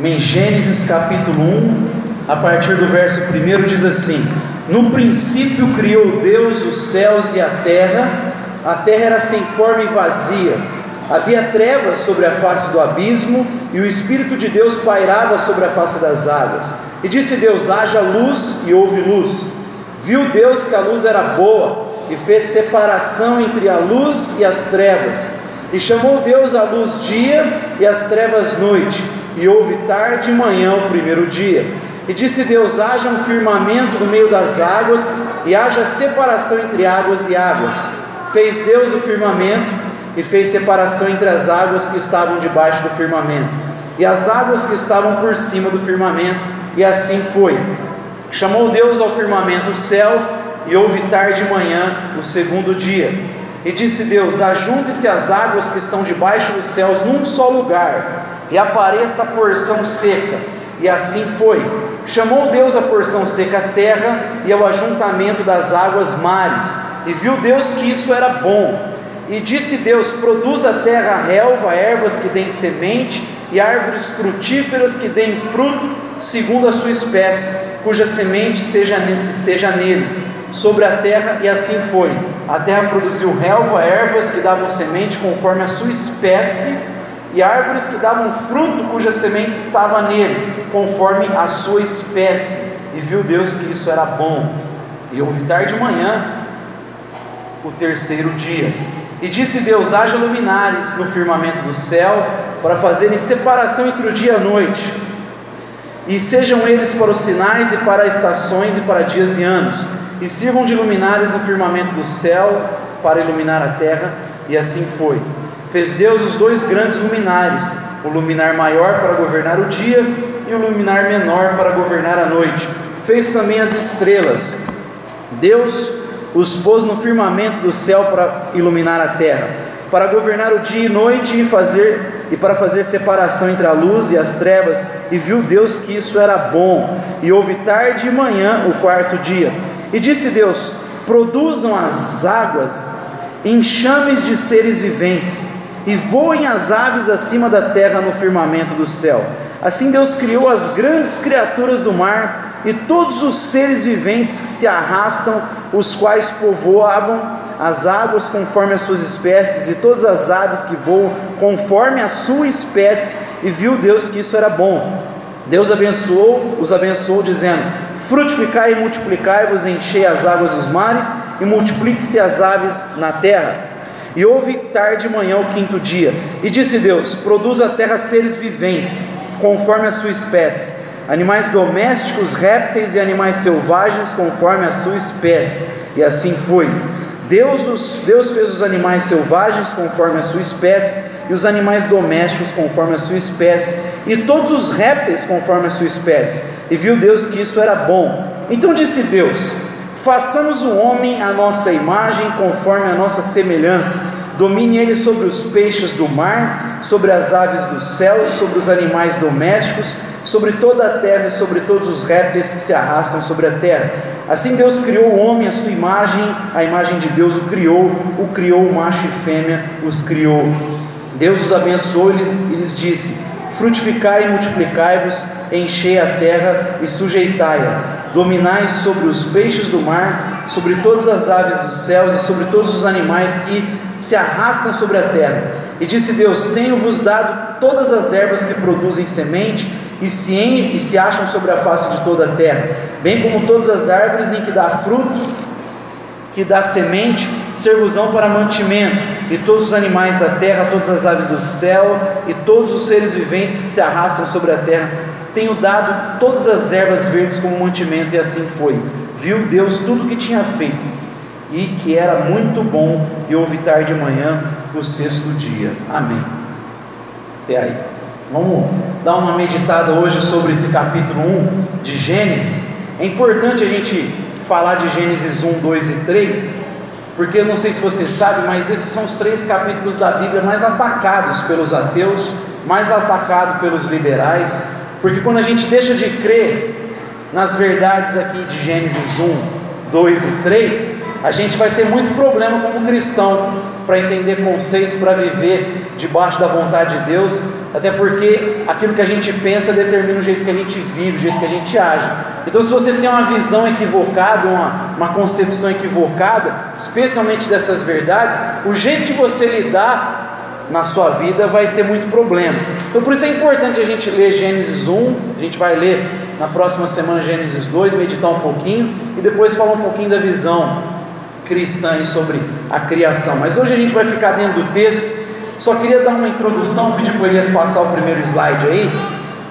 Em Gênesis capítulo 1, a partir do verso 1 diz assim: No princípio criou Deus os céus e a terra, a terra era sem forma e vazia, havia trevas sobre a face do abismo, e o Espírito de Deus pairava sobre a face das águas. E disse Deus: haja luz, e houve luz. Viu Deus que a luz era boa, e fez separação entre a luz e as trevas. E chamou Deus a luz dia e as trevas noite, e houve tarde e manhã o primeiro dia. E disse Deus: haja um firmamento no meio das águas, e haja separação entre águas e águas. Fez Deus o firmamento, e fez separação entre as águas que estavam debaixo do firmamento, e as águas que estavam por cima do firmamento, e assim foi. Chamou Deus ao firmamento o céu, e houve tarde e manhã o segundo dia. E disse Deus: Ajunte-se as águas que estão debaixo dos céus num só lugar, e apareça a porção seca. E assim foi. Chamou Deus a porção seca a terra e ao ajuntamento das águas mares. E viu Deus que isso era bom. E disse Deus: Produz a terra relva, ervas que deem semente, e árvores frutíferas que deem fruto, segundo a sua espécie, cuja semente esteja, esteja nele, sobre a terra, e assim foi. A terra produziu relva, ervas que davam semente conforme a sua espécie, e árvores que davam fruto, cuja semente estava nele, conforme a sua espécie. E viu Deus que isso era bom. E houve tarde de manhã, o terceiro dia. E disse Deus: haja luminares no firmamento do céu, para fazerem separação entre o dia e a noite, e sejam eles para os sinais e para estações e para dias e anos, e sirvam de luminares no firmamento do céu, para iluminar a terra, e assim foi. Fez Deus os dois grandes luminares, o luminar maior para governar o dia e o luminar menor para governar a noite. Fez também as estrelas. Deus os pôs no firmamento do céu para iluminar a terra, para governar o dia e noite e fazer e para fazer separação entre a luz e as trevas, e viu Deus que isso era bom. E houve tarde e manhã o quarto dia. E disse Deus: Produzam as águas enxames de seres viventes, e voem as aves acima da terra no firmamento do céu. Assim Deus criou as grandes criaturas do mar e todos os seres viventes que se arrastam, os quais povoavam as águas conforme as suas espécies, e todas as aves que voam conforme a sua espécie, e viu Deus que isso era bom. Deus abençoou, os abençoou, dizendo: Frutificai e multiplicai-vos, enchei as águas dos mares, e multiplique-se as aves na terra. E houve tarde e manhã o quinto dia, e disse Deus: Produz a terra seres viventes, conforme a sua espécie animais domésticos, répteis e animais selvagens, conforme a sua espécie. E assim foi. Deus, os, Deus fez os animais selvagens conforme a sua espécie, e os animais domésticos conforme a sua espécie, e todos os répteis conforme a sua espécie. E viu Deus que isso era bom. Então disse Deus: Façamos o homem à nossa imagem, conforme a nossa semelhança. Domine ele sobre os peixes do mar, sobre as aves dos céus, sobre os animais domésticos, sobre toda a terra e sobre todos os répteis que se arrastam sobre a terra. Assim Deus criou o homem à sua imagem, a imagem de Deus o criou, o criou macho e fêmea, os criou. Deus os abençoou e lhes, e lhes disse: Frutificai e multiplicai-vos, enchei a terra e sujeitai-a. Dominai sobre os peixes do mar, sobre todas as aves dos céus e sobre todos os animais que se arrastam sobre a terra. E disse Deus: Tenho-vos dado todas as ervas que produzem semente e se, em, e se acham sobre a face de toda a terra, bem como todas as árvores em que dá fruto, que dá semente, servosão para mantimento, e todos os animais da terra, todas as aves do céu, e todos os seres viventes que se arrastam sobre a terra, tenho dado todas as ervas verdes como mantimento, e assim foi. Viu Deus tudo o que tinha feito, e que era muito bom, e houve tarde de manhã, o sexto dia. Amém. Até aí. Vamos dar uma meditada hoje sobre esse capítulo 1 de Gênesis. É importante a gente falar de Gênesis 1, 2 e 3, porque eu não sei se você sabe, mas esses são os três capítulos da Bíblia mais atacados pelos ateus, mais atacados pelos liberais, porque quando a gente deixa de crer nas verdades aqui de Gênesis 1, 2 e 3, a gente vai ter muito problema como cristão para entender conceitos, para viver debaixo da vontade de Deus, até porque aquilo que a gente pensa determina o jeito que a gente vive, o jeito que a gente age. Então, se você tem uma visão equivocada, uma, uma concepção equivocada, especialmente dessas verdades, o jeito de você lidar na sua vida vai ter muito problema. Então, por isso é importante a gente ler Gênesis 1, a gente vai ler na próxima semana Gênesis 2, meditar um pouquinho e depois falar um pouquinho da visão cristã sobre a criação. Mas hoje a gente vai ficar dentro do texto. Só queria dar uma introdução, pedir para o Elias passar o primeiro slide aí,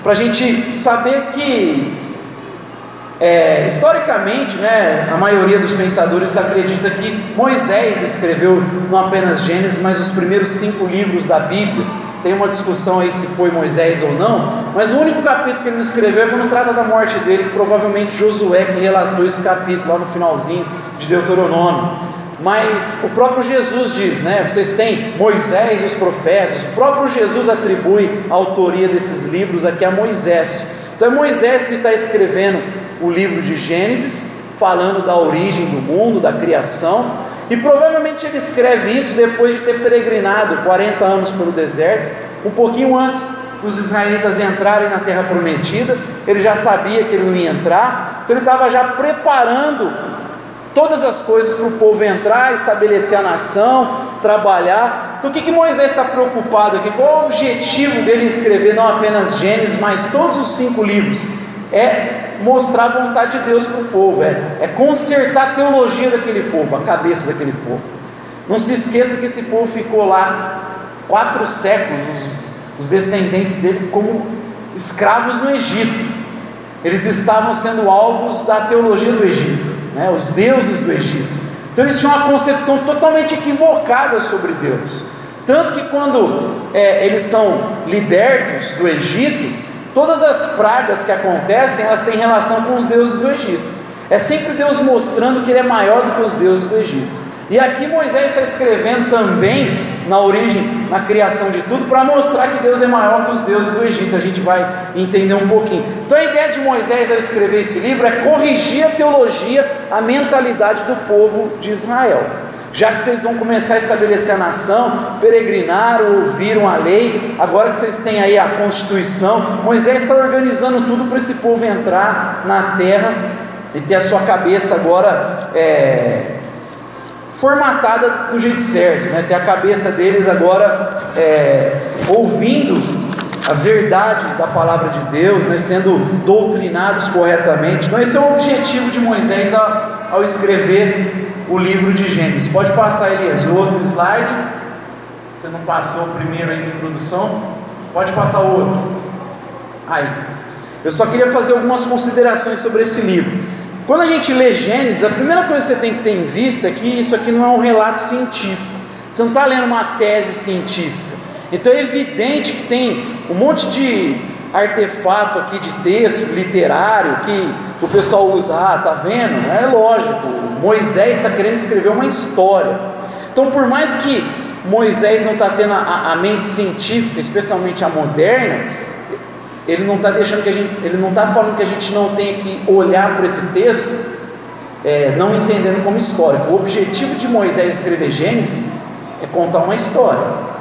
para a gente saber que, é, historicamente, né, a maioria dos pensadores acredita que Moisés escreveu não apenas Gênesis, mas os primeiros cinco livros da Bíblia. Tem uma discussão aí se foi Moisés ou não, mas o único capítulo que ele não escreveu é quando trata da morte dele, provavelmente Josué que relatou esse capítulo lá no finalzinho de Deuteronômio. Mas o próprio Jesus diz, né? Vocês têm Moisés e os profetas. O próprio Jesus atribui a autoria desses livros aqui a Moisés. Então é Moisés que está escrevendo o livro de Gênesis, falando da origem do mundo, da criação. E provavelmente ele escreve isso depois de ter peregrinado 40 anos pelo deserto, um pouquinho antes dos israelitas entrarem na terra prometida. Ele já sabia que ele não ia entrar, então ele estava já preparando todas as coisas para o povo entrar, estabelecer a nação, trabalhar. Então o que, que Moisés está preocupado aqui? Qual o objetivo dele escrever não apenas Gênesis, mas todos os cinco livros? É mostrar a vontade de Deus para o povo, é, é consertar a teologia daquele povo, a cabeça daquele povo. Não se esqueça que esse povo ficou lá quatro séculos, os, os descendentes dele, como escravos no Egito. Eles estavam sendo alvos da teologia do Egito né, os deuses do Egito. Então eles tinham uma concepção totalmente equivocada sobre Deus. Tanto que quando é, eles são libertos do Egito, todas as pragas que acontecem, elas têm relação com os deuses do Egito. É sempre Deus mostrando que Ele é maior do que os deuses do Egito. E aqui Moisés está escrevendo também na origem, na criação de tudo, para mostrar que Deus é maior que os deuses do Egito. A gente vai entender um pouquinho. Então a ideia de Moisés ao escrever esse livro é corrigir a teologia, a mentalidade do povo de Israel. Já que vocês vão começar a estabelecer a nação, peregrinaram, ouviram a lei, agora que vocês têm aí a constituição, Moisés está organizando tudo para esse povo entrar na terra e ter a sua cabeça agora é, formatada do jeito certo, né? ter a cabeça deles agora é, ouvindo a verdade da palavra de Deus, né? sendo doutrinados corretamente. Então, esse é o objetivo de Moisés ao, ao escrever o livro de Gênesis. Pode passar, Elias, o outro slide. Você não passou o primeiro aí na introdução? Pode passar o outro. Aí. Eu só queria fazer algumas considerações sobre esse livro. Quando a gente lê Gênesis, a primeira coisa que você tem que ter em vista é que isso aqui não é um relato científico. Você não está lendo uma tese científica. Então é evidente que tem um monte de artefato aqui de texto literário que o pessoal usa. Ah, tá vendo? É lógico. Moisés está querendo escrever uma história. Então, por mais que Moisés não está tendo a, a mente científica, especialmente a moderna, ele não está deixando que a gente, ele não está falando que a gente não tenha que olhar para esse texto, é, não entendendo como histórico. O objetivo de Moisés escrever Gênesis é contar uma história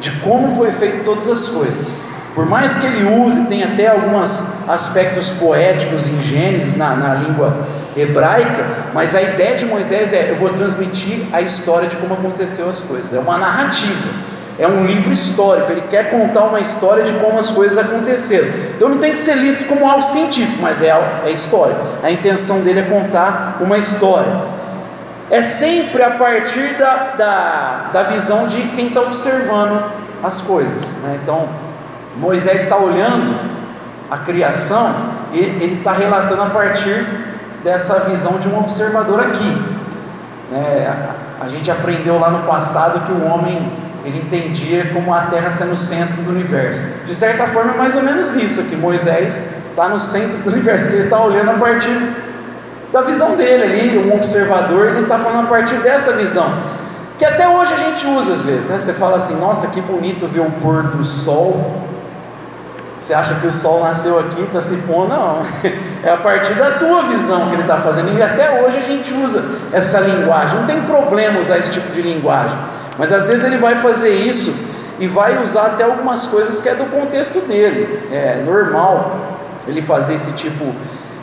de como foi feito todas as coisas. Por mais que ele use, tem até alguns aspectos poéticos em Gênesis, na, na língua hebraica, mas a ideia de Moisés é: eu vou transmitir a história de como aconteceu as coisas, é uma narrativa é um livro histórico, ele quer contar uma história de como as coisas aconteceram. Então não tem que ser listo como algo científico, mas é, é história. A intenção dele é contar uma história. É sempre a partir da, da, da visão de quem está observando as coisas. Né? Então, Moisés está olhando a criação e ele está relatando a partir dessa visão de um observador aqui. É, a gente aprendeu lá no passado que o homem ele entendia como a Terra sendo o centro do universo. De certa forma, é mais ou menos isso aqui. Moisés está no centro do universo, ele está olhando a partir da visão dele ali, um observador, ele está falando a partir dessa visão. Que até hoje a gente usa às vezes, né? Você fala assim, nossa, que bonito ver o pôr do sol. Você acha que o sol nasceu aqui, está se pondo? Não. É a partir da tua visão que ele está fazendo. E até hoje a gente usa essa linguagem. Não tem problema usar esse tipo de linguagem. Mas às vezes ele vai fazer isso e vai usar até algumas coisas que é do contexto dele. É normal ele fazer esse tipo,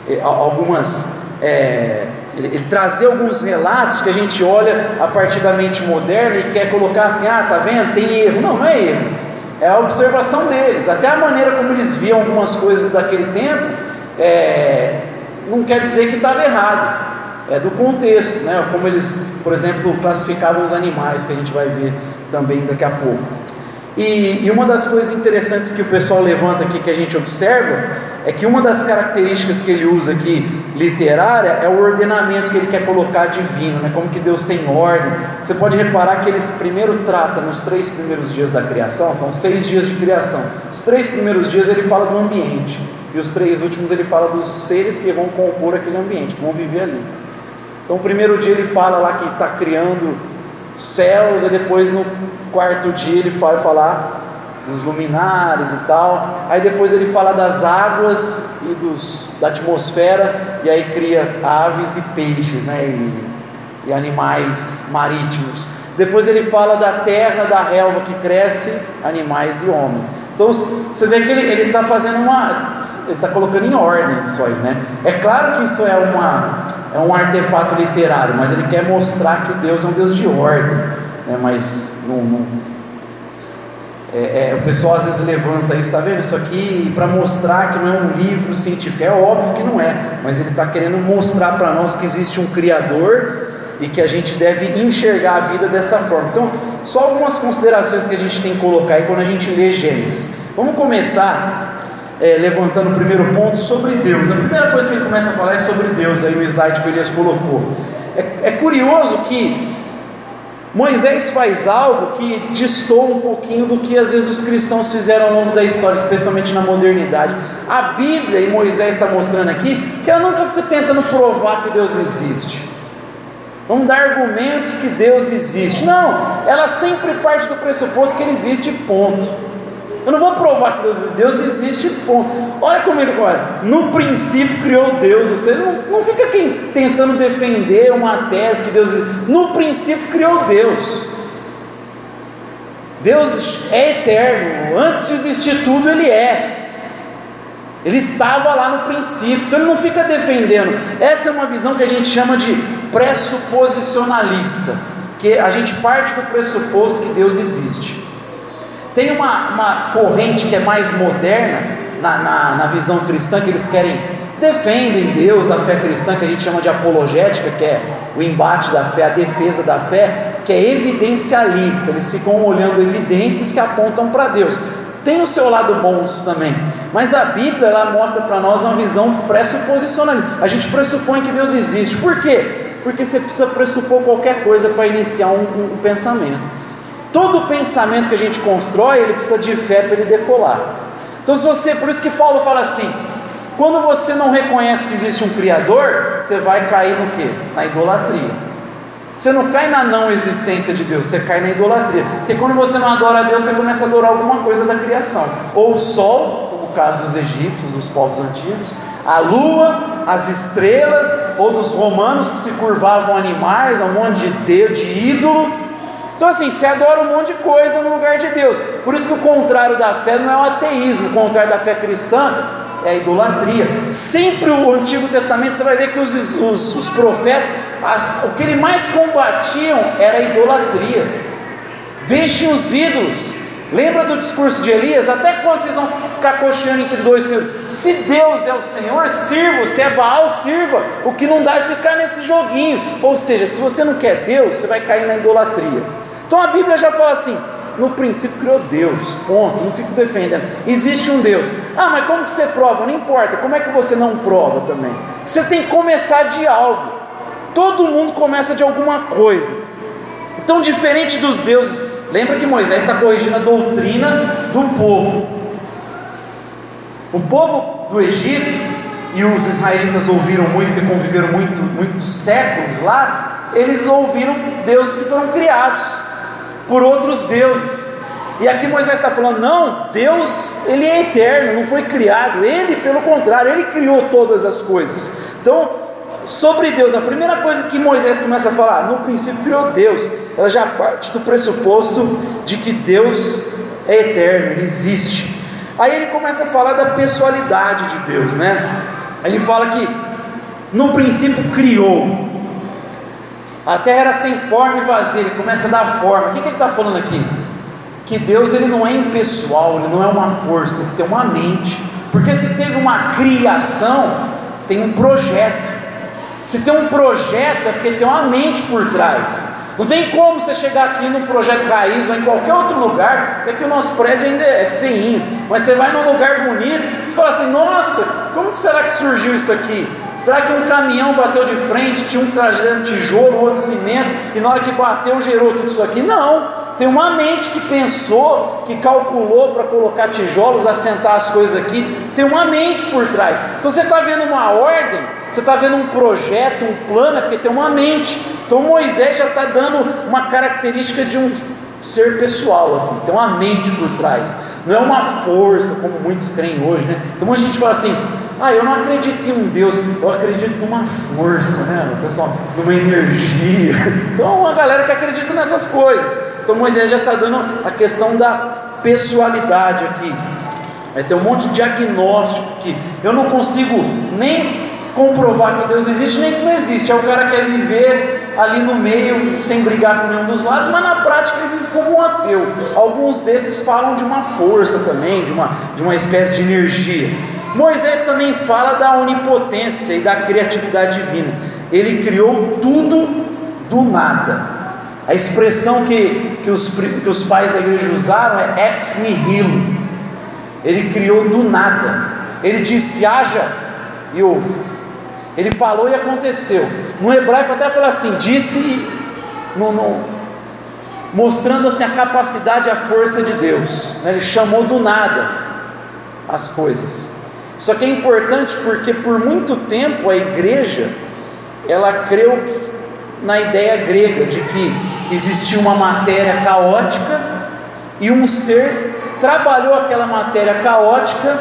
é, algumas. É, ele, ele, trazer alguns relatos que a gente olha a partir da mente moderna e quer colocar assim: ah, tá vendo? Tem erro. Não, não é erro. É a observação deles. Até a maneira como eles viam algumas coisas daquele tempo, é, não quer dizer que estava errado é do contexto, né? como eles, por exemplo, classificavam os animais, que a gente vai ver também daqui a pouco. E, e, uma das coisas interessantes que o pessoal levanta aqui, que a gente observa, é que uma das características que ele usa aqui, literária, é o ordenamento que ele quer colocar divino, né? como que Deus tem ordem. Você pode reparar que ele primeiro trata nos três primeiros dias da criação, então seis dias de criação. Os três primeiros dias ele fala do ambiente, e os três últimos ele fala dos seres que vão compor aquele ambiente, que vão viver ali. Então, o primeiro dia ele fala lá que está criando céus, e depois no quarto dia ele vai falar dos luminares e tal. Aí depois ele fala das águas e dos, da atmosfera, e aí cria aves e peixes, né? E, e animais marítimos. Depois ele fala da terra, da relva que cresce, animais e homem. Então você vê que ele está fazendo uma. Ele está colocando em ordem isso aí, né? É claro que isso é uma é um artefato literário, mas ele quer mostrar que Deus é um Deus de ordem, né? mas não, não é, é, o pessoal às vezes levanta isso, está vendo? Isso aqui para mostrar que não é um livro científico, é óbvio que não é, mas ele está querendo mostrar para nós que existe um Criador e que a gente deve enxergar a vida dessa forma. Então, só algumas considerações que a gente tem que colocar aí quando a gente lê Gênesis. Vamos começar é, levantando o primeiro ponto sobre Deus. A primeira coisa que ele começa a falar é sobre Deus, aí no slide que o Elias colocou. É, é curioso que Moisés faz algo que distou um pouquinho do que às vezes os cristãos fizeram ao longo da história, especialmente na modernidade. A Bíblia, e Moisés está mostrando aqui, que ela nunca fica tentando provar que Deus existe. Vamos dar argumentos que Deus existe. Não, ela sempre parte do pressuposto que ele existe, ponto. Eu não vou provar que Deus existe. Deus existe, ponto. Olha como ele começa. No princípio criou Deus. Você não, não fica quem, tentando defender uma tese que Deus existe. No princípio criou Deus. Deus é eterno. Antes de existir tudo, Ele é. Ele estava lá no princípio. Então ele não fica defendendo. Essa é uma visão que a gente chama de pressuposicionalista. Que a gente parte do pressuposto que Deus existe. Tem uma, uma corrente que é mais moderna na, na, na visão cristã, que eles querem, defendem Deus, a fé cristã, que a gente chama de apologética, que é o embate da fé, a defesa da fé, que é evidencialista, eles ficam olhando evidências que apontam para Deus. Tem o seu lado bom isso também, mas a Bíblia ela mostra para nós uma visão pressuposicionalista. A gente pressupõe que Deus existe, por quê? Porque você precisa pressupor qualquer coisa para iniciar um, um, um pensamento. Todo pensamento que a gente constrói, ele precisa de fé para ele decolar. Então, se você, por isso que Paulo fala assim: quando você não reconhece que existe um Criador, você vai cair no que? Na idolatria. Você não cai na não existência de Deus, você cai na idolatria. Porque quando você não adora a Deus, você começa a adorar alguma coisa da criação. Ou o sol, como o caso dos egípcios, dos povos antigos, a lua, as estrelas, ou dos romanos que se curvavam animais, a um monte de de ídolo. Então, assim, você adora um monte de coisa no lugar de Deus. Por isso que o contrário da fé não é o ateísmo, o contrário da fé cristã é a idolatria. Sempre o Antigo Testamento você vai ver que os, os, os profetas, as, o que eles mais combatiam era a idolatria. Deixem os ídolos. Lembra do discurso de Elias? Até quando vocês vão ficar coxando entre dois senhores? Se Deus é o Senhor, sirva. Se é Baal, sirva. O que não dá é ficar nesse joguinho. Ou seja, se você não quer Deus, você vai cair na idolatria. Então a Bíblia já fala assim: no princípio criou Deus, ponto, não fico defendendo. Existe um Deus. Ah, mas como que você prova? Não importa, como é que você não prova também? Você tem que começar de algo. Todo mundo começa de alguma coisa. Então, diferente dos deuses, lembra que Moisés está corrigindo a doutrina do povo. O povo do Egito, e os israelitas ouviram muito, porque conviveram muito, muitos séculos lá, eles ouviram deuses que foram criados por outros deuses. E aqui Moisés está falando: não, Deus, ele é eterno, não foi criado. Ele, pelo contrário, ele criou todas as coisas. Então, sobre Deus, a primeira coisa que Moisés começa a falar, no princípio criou Deus, ela já parte do pressuposto de que Deus é eterno, ele existe. Aí ele começa a falar da pessoalidade de Deus, né? Ele fala que no princípio criou, a terra era sem forma e vazia, ele começa a dar forma. O que, que ele está falando aqui? Que Deus ele não é impessoal, ele não é uma força, ele tem uma mente. Porque se teve uma criação, tem um projeto. Se tem um projeto, é porque tem uma mente por trás. Não tem como você chegar aqui no projeto Raiz ou em qualquer outro lugar, porque aqui o nosso prédio ainda é feinho, mas você vai num lugar bonito, você fala assim: nossa, como que será que surgiu isso aqui? Será que um caminhão bateu de frente, tinha um trazendo tijolo, outro cimento, e na hora que bateu gerou tudo isso aqui? Não. Tem uma mente que pensou, que calculou para colocar tijolos, assentar as coisas aqui. Tem uma mente por trás. Então você está vendo uma ordem, você está vendo um projeto, um plano, é porque tem uma mente. Então Moisés já está dando uma característica de um ser pessoal aqui, tem uma mente por trás, não é uma força, como muitos creem hoje, né? Então a gente fala assim, ah, eu não acredito em um Deus, eu acredito numa força, né? Pessoal, numa energia. Então, uma galera que acredita nessas coisas. Então, Moisés já está dando a questão da pessoalidade aqui. Vai ter um monte de diagnóstico que eu não consigo nem comprovar que Deus existe, nem que não existe. Aí o cara quer viver ali no meio, sem brigar com nenhum dos lados, mas na prática ele vive como um ateu. Alguns desses falam de uma força também, de uma, de uma espécie de energia. Moisés também fala da onipotência e da criatividade divina. Ele criou tudo do nada. A expressão que, que, os, que os pais da igreja usaram é ex nihilo. Ele criou do nada. Ele disse: haja e houve. Ele falou e aconteceu. No hebraico até fala assim: disse, no, no, mostrando assim a capacidade e a força de Deus. Ele chamou do nada as coisas. Isso aqui é importante porque por muito tempo a igreja ela creu na ideia grega de que existia uma matéria caótica e um ser trabalhou aquela matéria caótica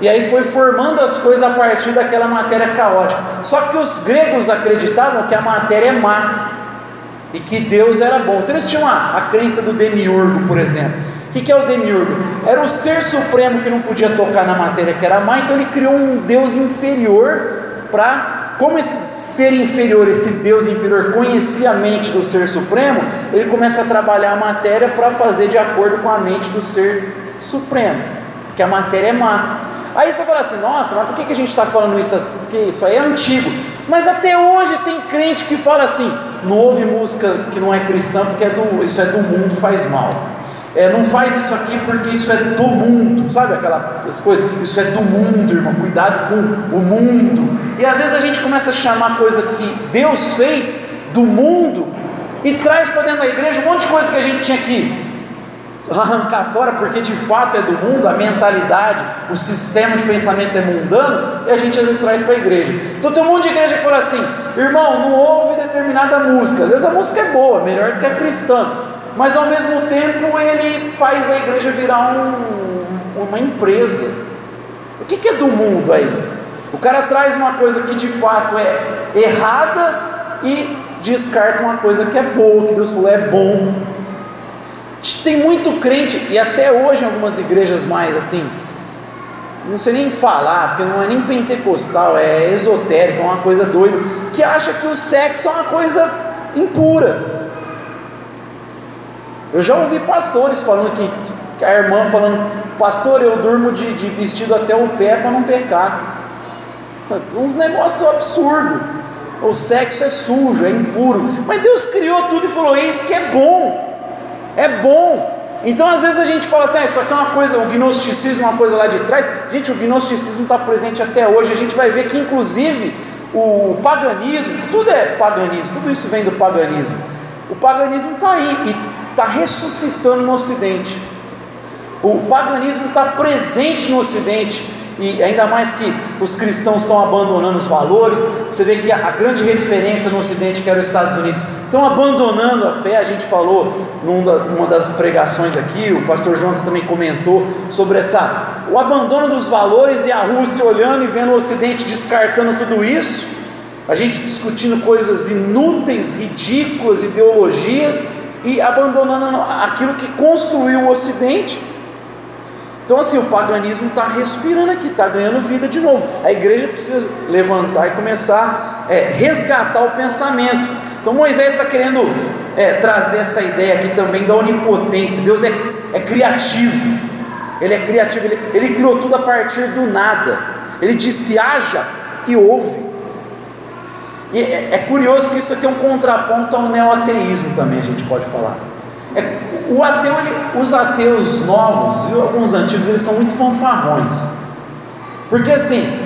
e aí foi formando as coisas a partir daquela matéria caótica. Só que os gregos acreditavam que a matéria é má e que Deus era bom. Então eles tinham a, a crença do demiurgo, por exemplo que, que é o demiurgo? Era o ser supremo que não podia tocar na matéria que era má, então ele criou um Deus inferior para. Como esse ser inferior, esse Deus inferior, conhecia a mente do ser supremo, ele começa a trabalhar a matéria para fazer de acordo com a mente do ser supremo, porque a matéria é má. Aí você fala assim, nossa, mas por que, a gente está falando isso? Porque isso aí é antigo. Mas até hoje tem crente que fala assim, não ouve música que não é cristã, porque é do, isso é do mundo, faz mal. É, não faz isso aqui porque isso é do mundo, sabe aquelas coisas? Isso é do mundo, irmão. Cuidado com o mundo. E às vezes a gente começa a chamar coisa que Deus fez do mundo e traz para dentro da igreja um monte de coisa que a gente tinha que arrancar fora, porque de fato é do mundo, a mentalidade, o sistema de pensamento é mundano, e a gente às vezes traz para a igreja. Então tem um monte de igreja que fala assim: irmão, não ouve determinada música. Às vezes a música é boa, melhor do que a cristã mas ao mesmo tempo ele faz a igreja virar um, uma empresa. O que, que é do mundo aí? O cara traz uma coisa que de fato é errada e descarta uma coisa que é boa, que Deus falou é bom. Tem muito crente, e até hoje em algumas igrejas mais assim, não sei nem falar, porque não é nem pentecostal, é esotérico, é uma coisa doida, que acha que o sexo é uma coisa impura. Eu já ouvi pastores falando que, a irmã falando, pastor, eu durmo de, de vestido até o pé para não pecar. Uns negócios absurdos. O sexo é sujo, é impuro. Mas Deus criou tudo e falou: Isso que é bom. É bom. Então, às vezes a gente fala assim: ah, Isso aqui é uma coisa, o gnosticismo é uma coisa lá de trás. Gente, o gnosticismo está presente até hoje. A gente vai ver que, inclusive, o paganismo, que tudo é paganismo, tudo isso vem do paganismo. O paganismo está aí. E está ressuscitando no Ocidente. O paganismo está presente no Ocidente. E ainda mais que os cristãos estão abandonando os valores, você vê que a, grande referência no Ocidente, que era os Estados Unidos, estão abandonando a fé. A gente falou numa das pregações aqui, o pastor Jonas também comentou sobre essa, o abandono dos valores e a Rússia olhando e vendo o Ocidente descartando tudo isso. a gente discutindo coisas inúteis, ridículas, ideologias e abandonando aquilo que construiu o Ocidente. Então, assim, o paganismo está respirando aqui, está ganhando vida de novo. A igreja precisa levantar e começar a é, resgatar o pensamento. Então, Moisés está querendo é, trazer essa ideia aqui também da onipotência. Deus é, é criativo, Ele é criativo, ele, ele criou tudo a partir do nada. Ele disse: haja e ouve. E é, é curioso porque isso aqui é um contraponto ao neoateísmo também, a gente pode falar. É, o ateu, ele, os ateus novos e alguns antigos, eles são muito fanfarrões. Porque assim,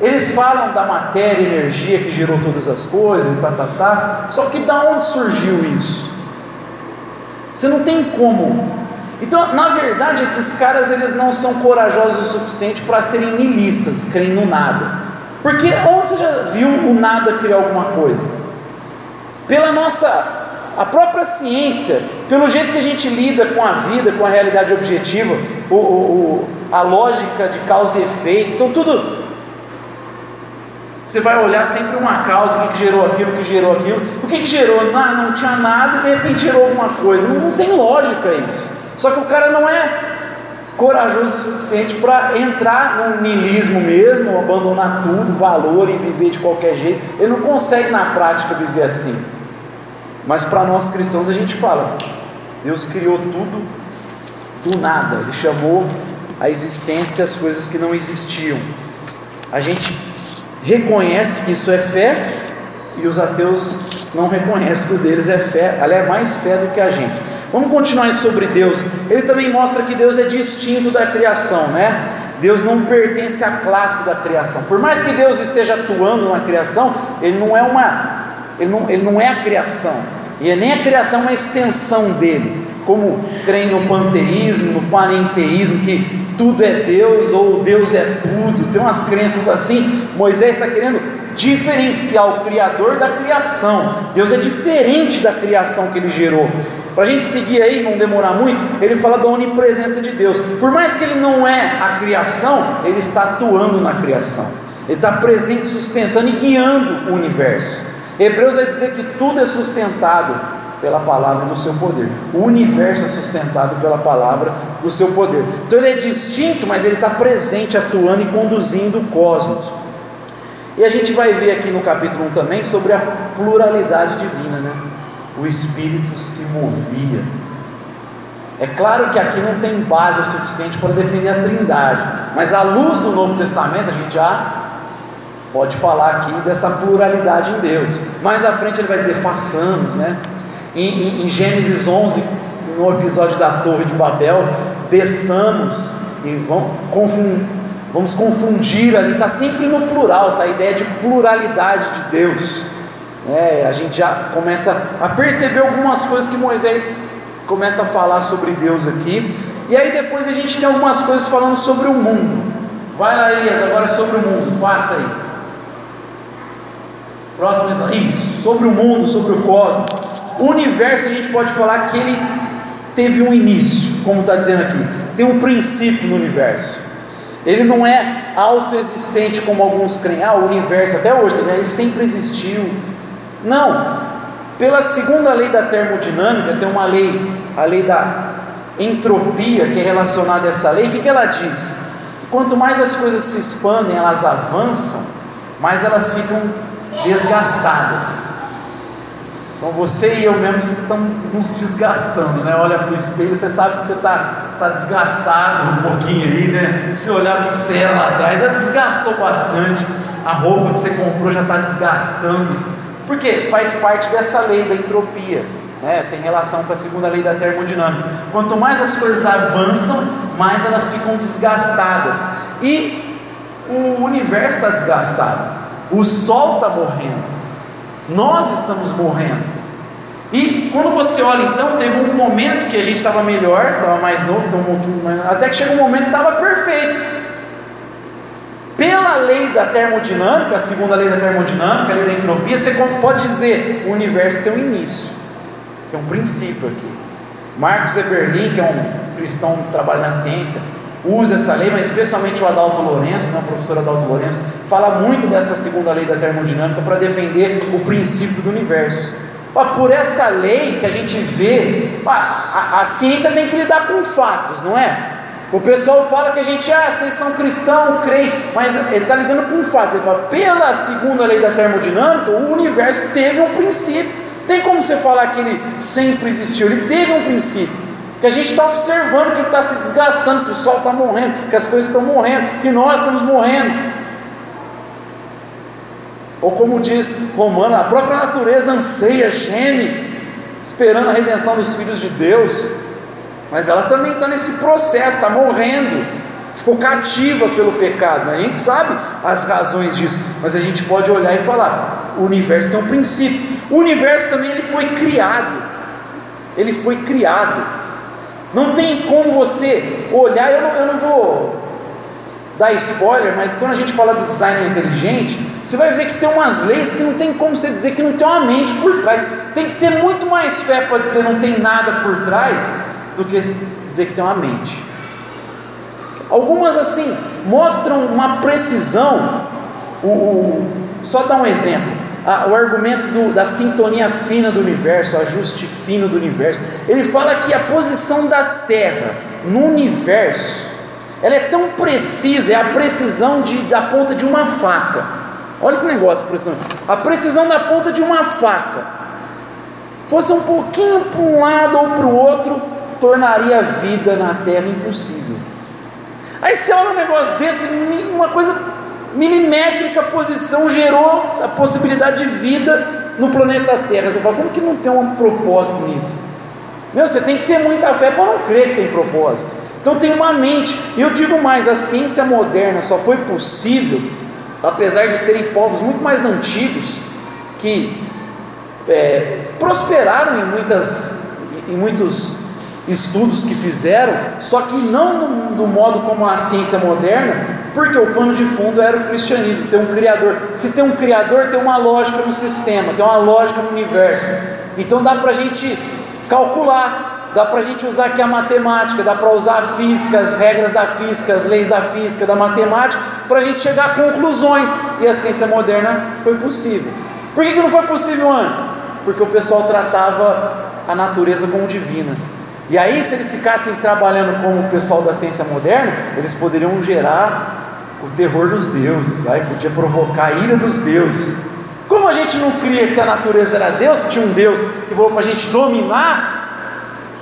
eles falam da matéria, energia que gerou todas as coisas, tá, tá, tá. Só que da onde surgiu isso? Você não tem como. Então, na verdade, esses caras eles não são corajosos o suficiente para serem nilistas, creem no nada. Porque onde você já viu o nada criar alguma coisa? Pela nossa a própria ciência, pelo jeito que a gente lida com a vida, com a realidade objetiva, o, o, a lógica de causa e efeito, então tudo. Você vai olhar sempre uma causa, o que, que gerou aquilo, o que gerou aquilo, o que, que gerou? Não, não tinha nada e de repente gerou alguma coisa. Não, não tem lógica isso. Só que o cara não é corajoso o suficiente para entrar num niilismo mesmo, abandonar tudo, valor e viver de qualquer jeito. Ele não consegue na prática viver assim. Mas para nós cristãos a gente fala: Deus criou tudo do nada, Ele chamou a existência as coisas que não existiam. A gente reconhece que isso é fé e os ateus não reconhecem que o deles é fé, aliás, é mais fé do que a gente. Vamos continuar sobre Deus. Ele também mostra que Deus é distinto da criação, né? Deus não pertence à classe da criação. Por mais que Deus esteja atuando na criação, ele não é uma ele não, ele não é a criação, e é nem a criação é uma extensão dele, como creem no panteísmo, no panenteísmo, que tudo é Deus ou Deus é tudo, tem umas crenças assim. Moisés está querendo diferenciar o Criador da criação. Deus é diferente da criação que ele gerou. Para a gente seguir aí, não demorar muito, ele fala da onipresença de Deus. Por mais que ele não é a criação, ele está atuando na criação. Ele está presente, sustentando e guiando o universo. Hebreus vai dizer que tudo é sustentado pela palavra do seu poder. O universo é sustentado pela palavra do seu poder. Então ele é distinto, mas ele está presente, atuando e conduzindo o cosmos. E a gente vai ver aqui no capítulo 1 também sobre a pluralidade divina, né? O Espírito se movia. É claro que aqui não tem base o suficiente para defender a Trindade, mas à luz do Novo Testamento a gente já pode falar aqui dessa pluralidade em Deus. Mais à frente ele vai dizer: façamos, né? Em, em, em Gênesis 11, no episódio da Torre de Babel, desçamos e vamos confundir, vamos confundir ali, está sempre no plural, tá? a ideia de pluralidade de Deus. É, a gente já começa a perceber algumas coisas que Moisés começa a falar sobre Deus aqui, e aí depois a gente tem algumas coisas falando sobre o mundo. Vai lá, Elias, agora é sobre o mundo, passa aí. Próximo isso, sobre o mundo, sobre o cosmos. O universo a gente pode falar que ele teve um início, como está dizendo aqui, tem um princípio no universo. Ele não é autoexistente como alguns creem, ah, o universo até hoje, né, ele sempre existiu. Não, pela segunda lei da termodinâmica, tem uma lei, a lei da entropia, que é relacionada a essa lei, o que, que ela diz? Que quanto mais as coisas se expandem, elas avançam, mais elas ficam desgastadas. Então você e eu mesmo estamos nos desgastando, né? Olha para o espelho, você sabe que você está tá desgastado um pouquinho aí, né? Se olhar o que você era lá atrás, já desgastou bastante. A roupa que você comprou já está desgastando. Por quê? Faz parte dessa lei da entropia. Né? Tem relação com a segunda lei da termodinâmica. Quanto mais as coisas avançam, mais elas ficam desgastadas. E o universo está desgastado. O sol está morrendo. Nós estamos morrendo. E quando você olha, então, teve um momento que a gente estava melhor, estava mais novo, um pouquinho mais, até que chega um momento que estava perfeito. Pela lei da termodinâmica, a segunda lei da termodinâmica, a lei da entropia, você pode dizer: o universo tem um início, tem um princípio aqui. Marcos Eberlin, que é um cristão que trabalha na ciência, usa essa lei, mas especialmente o Adalto Lourenço, né, o professor Adalto Lourenço, fala muito dessa segunda lei da termodinâmica para defender o princípio do universo. Por essa lei que a gente vê, a, a, ciência tem que lidar com fatos, não é? O pessoal fala que a gente, ah, vocês são cristãos, creem, mas ele está lidando com fatos. Ele fala, pela segunda lei da termodinâmica, o universo teve um princípio. Tem como você falar que ele sempre existiu? Ele teve um princípio. Que a gente está observando que ele está se desgastando, que o sol está morrendo, que as coisas estão morrendo, que nós estamos morrendo. Ou como diz Romano, a própria natureza anseia, geme, esperando a redenção dos filhos de Deus mas ela também está nesse processo, está morrendo, ficou cativa pelo pecado. Né? A gente sabe as razões disso, mas a gente pode olhar e falar: o universo tem um princípio. O universo também ele foi criado. Ele foi criado. Não tem como você olhar, eu não, eu não vou dar spoiler, mas quando a gente fala do design inteligente, você vai ver que tem umas leis que não tem como você dizer que não tem uma mente por trás. Tem que ter muito mais fé para dizer não tem nada por trás do que dizer que tem uma mente. Algumas assim mostram uma precisão. O, o só dar um exemplo. o argumento do, da sintonia fina do universo, o ajuste fino do universo. Ele fala que a posição da Terra no universo, ela é tão precisa, é a precisão de, da ponta de uma faca. Olha esse negócio, precisão. A precisão da ponta de uma faca. Fosse um pouquinho para um lado ou para o outro, tornaria a vida na terra impossível. Aí você olha um negócio desse, uma coisa milimétrica posição gerou a possibilidade de vida no planeta Terra. Você fala, como que não tem um propósito nisso? Meu, você tem que ter muita fé para não crer que tem propósito. Então tem uma mente. E eu digo mais, a ciência moderna só foi possível, apesar de terem povos muito mais antigos que é, prosperaram em muitas, em muitos estudos que fizeram, só que não do modo como a ciência moderna, porque o pano de fundo era o cristianismo, tem um criador. Se tem um criador, tem uma lógica no sistema, tem uma lógica no universo. Então dá para a gente calcular, dá para a gente usar aqui a matemática, dá para usar a física, as regras da física, as leis da física, da matemática, para a gente chegar a conclusões. E a ciência moderna foi possível. Por que, que não foi possível antes? Porque o pessoal tratava a natureza como divina. E aí, se eles ficassem trabalhando como o pessoal da ciência moderna, eles poderiam gerar o terror dos deuses, vai? podia provocar a ira dos deuses. Como a gente não cria que a natureza era Deus, tinha um Deus que falou para a gente dominar,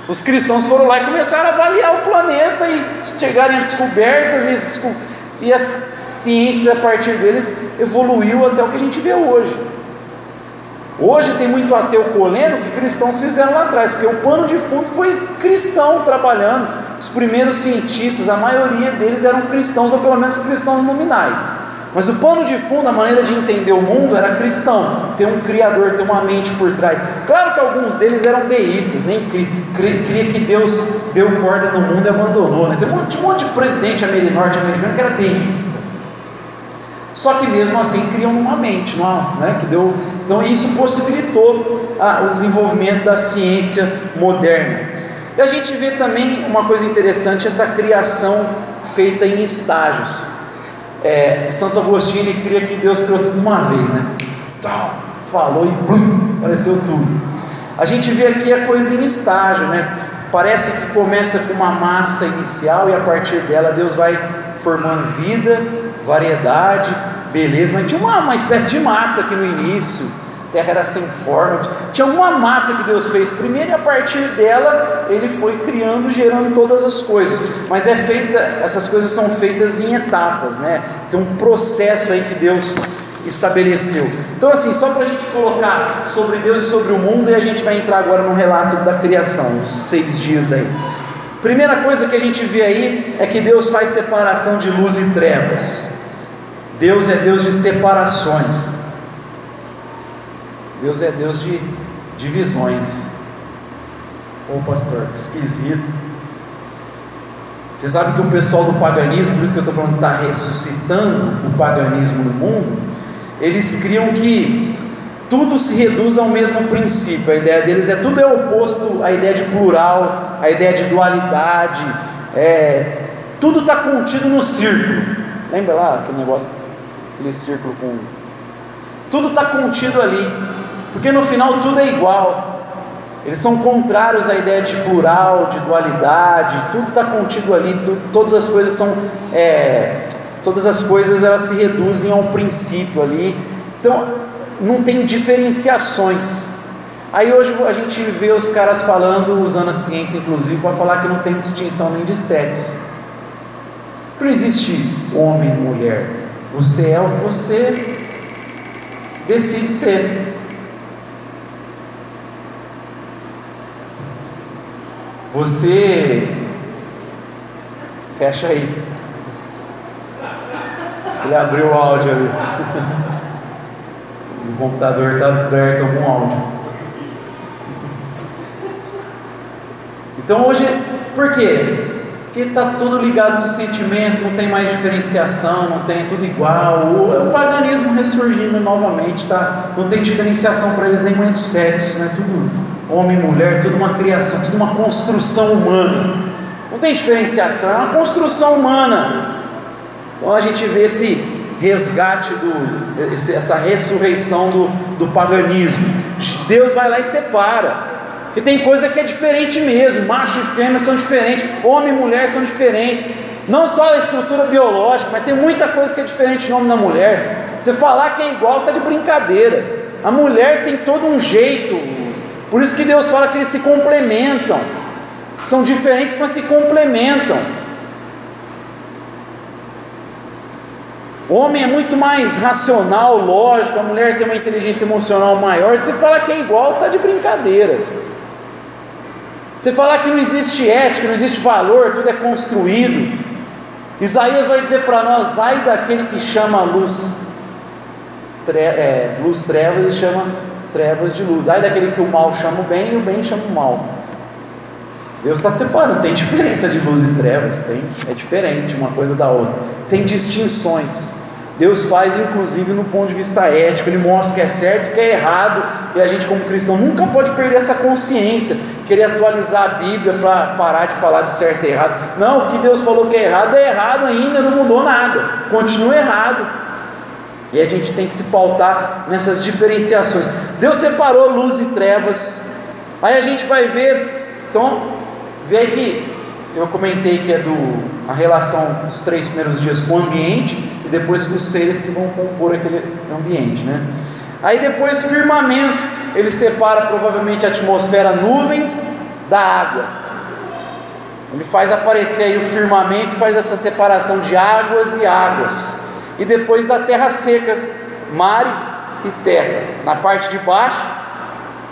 os cristãos foram lá e começaram a avaliar o planeta e chegarem a descobertas e, e a ciência a partir deles evoluiu até o que a gente vê hoje. Hoje tem muito ateu colhendo que cristãos fizeram lá atrás, porque o pano de fundo foi cristão trabalhando. Os primeiros cientistas, a maioria deles eram cristãos, ou pelo menos cristãos nominais. Mas o pano de fundo, a maneira de entender o mundo era cristão, ter um criador, ter uma mente por trás. Claro que alguns deles eram deístas, nem cria que Deus deu corda no mundo e abandonou. Né? Tem um monte, de presidente norte-americano que era deísta. Só que mesmo assim criam uma mente, não, né, que deu, então isso possibilitou o desenvolvimento da ciência moderna. E a gente vê também uma coisa interessante, essa criação feita em estágios. É, Santo Agostinho ele cria que Deus criou tudo de uma vez, né? Tal, falou e blum, apareceu tudo. A gente vê aqui a coisa em estágio, né? Parece que começa com uma massa inicial e a partir dela Deus vai formando vida, variedade, beleza, mas tinha uma, uma espécie de massa aqui no início, terra era sem forma, tinha uma massa que Deus fez primeiro e a partir dela ele foi criando, gerando todas as coisas. Mas é feita, essas coisas são feitas em etapas, né? Tem um processo aí que Deus estabeleceu. Então, assim, só para a gente colocar sobre Deus e sobre o mundo, e a gente vai entrar agora no relato da criação, os seis dias aí. Primeira coisa que a gente vê aí é que Deus faz separação de luz e trevas. Deus é Deus de separações. Deus é Deus de divisões. Ô oh, pastor, que esquisito. Você sabe que o pessoal do paganismo, por isso que eu estou falando que está ressuscitando o paganismo no mundo, eles criam que tudo se reduz ao mesmo princípio. A ideia deles é tudo é oposto à ideia de plural, à ideia de dualidade. É, tudo está contido no círculo. Lembra lá aquele negócio, aquele círculo com. Tudo está contido ali, porque no final tudo é igual. Eles são contrários à ideia de plural, de dualidade, tudo está contido ali, todas as coisas são. É, todas as coisas elas se reduzem a um princípio ali. Então, não tem diferenciações. Aí hoje a gente vê os caras falando, usando a ciência inclusive, para falar que não tem distinção nem de sexo. Não existe homem mulher. Você é o que você decide ser. Você fecha aí. Ele abriu o áudio ali. O computador está aberto algum áudio. Então hoje, por quê? Porque está tudo ligado no sentimento, não tem mais diferenciação, não tem tudo igual. O, o paganismo ressurgindo novamente, tá? não tem diferenciação para eles nem muito sexo, né? tudo homem e mulher, tudo uma criação, tudo uma construção humana. Não tem diferenciação, é uma construção humana. Então a gente vê esse resgate, do, essa ressurreição do, do paganismo. Deus vai lá e separa. Porque tem coisa que é diferente mesmo, macho e fêmea são diferentes, homem e mulher são diferentes. Não só a estrutura biológica, mas tem muita coisa que é diferente no homem e na mulher. Você falar que é igual, está de brincadeira. A mulher tem todo um jeito. Por isso que Deus fala que eles se complementam. São diferentes, mas se complementam. O homem é muito mais racional, lógico, a mulher tem uma inteligência emocional maior. Você falar que é igual, está de brincadeira. Você falar que não existe ética, não existe valor, tudo é construído. Isaías vai dizer para nós: ai daquele que chama luz, tre é, luz trevas e chama trevas de luz. Ai daquele que o mal chama o bem e o bem chama o mal. Deus está separando, tem diferença de luz e trevas, tem, é diferente uma coisa da outra, tem distinções. Deus faz inclusive no ponto de vista ético, Ele mostra que é certo, que é errado, e a gente, como cristão, nunca pode perder essa consciência, querer atualizar a Bíblia para parar de falar de certo e errado. Não, o que Deus falou que é errado é errado ainda, não mudou nada, continua errado. E a gente tem que se pautar nessas diferenciações. Deus separou luz e trevas, aí a gente vai ver, então, vê que eu comentei que é do a relação dos três primeiros dias com o ambiente, depois os seres que vão compor aquele ambiente, né? Aí depois firmamento, ele separa provavelmente a atmosfera nuvens da água. Ele faz aparecer aí o firmamento, faz essa separação de águas e águas. E depois da terra seca, mares e terra. Na parte de baixo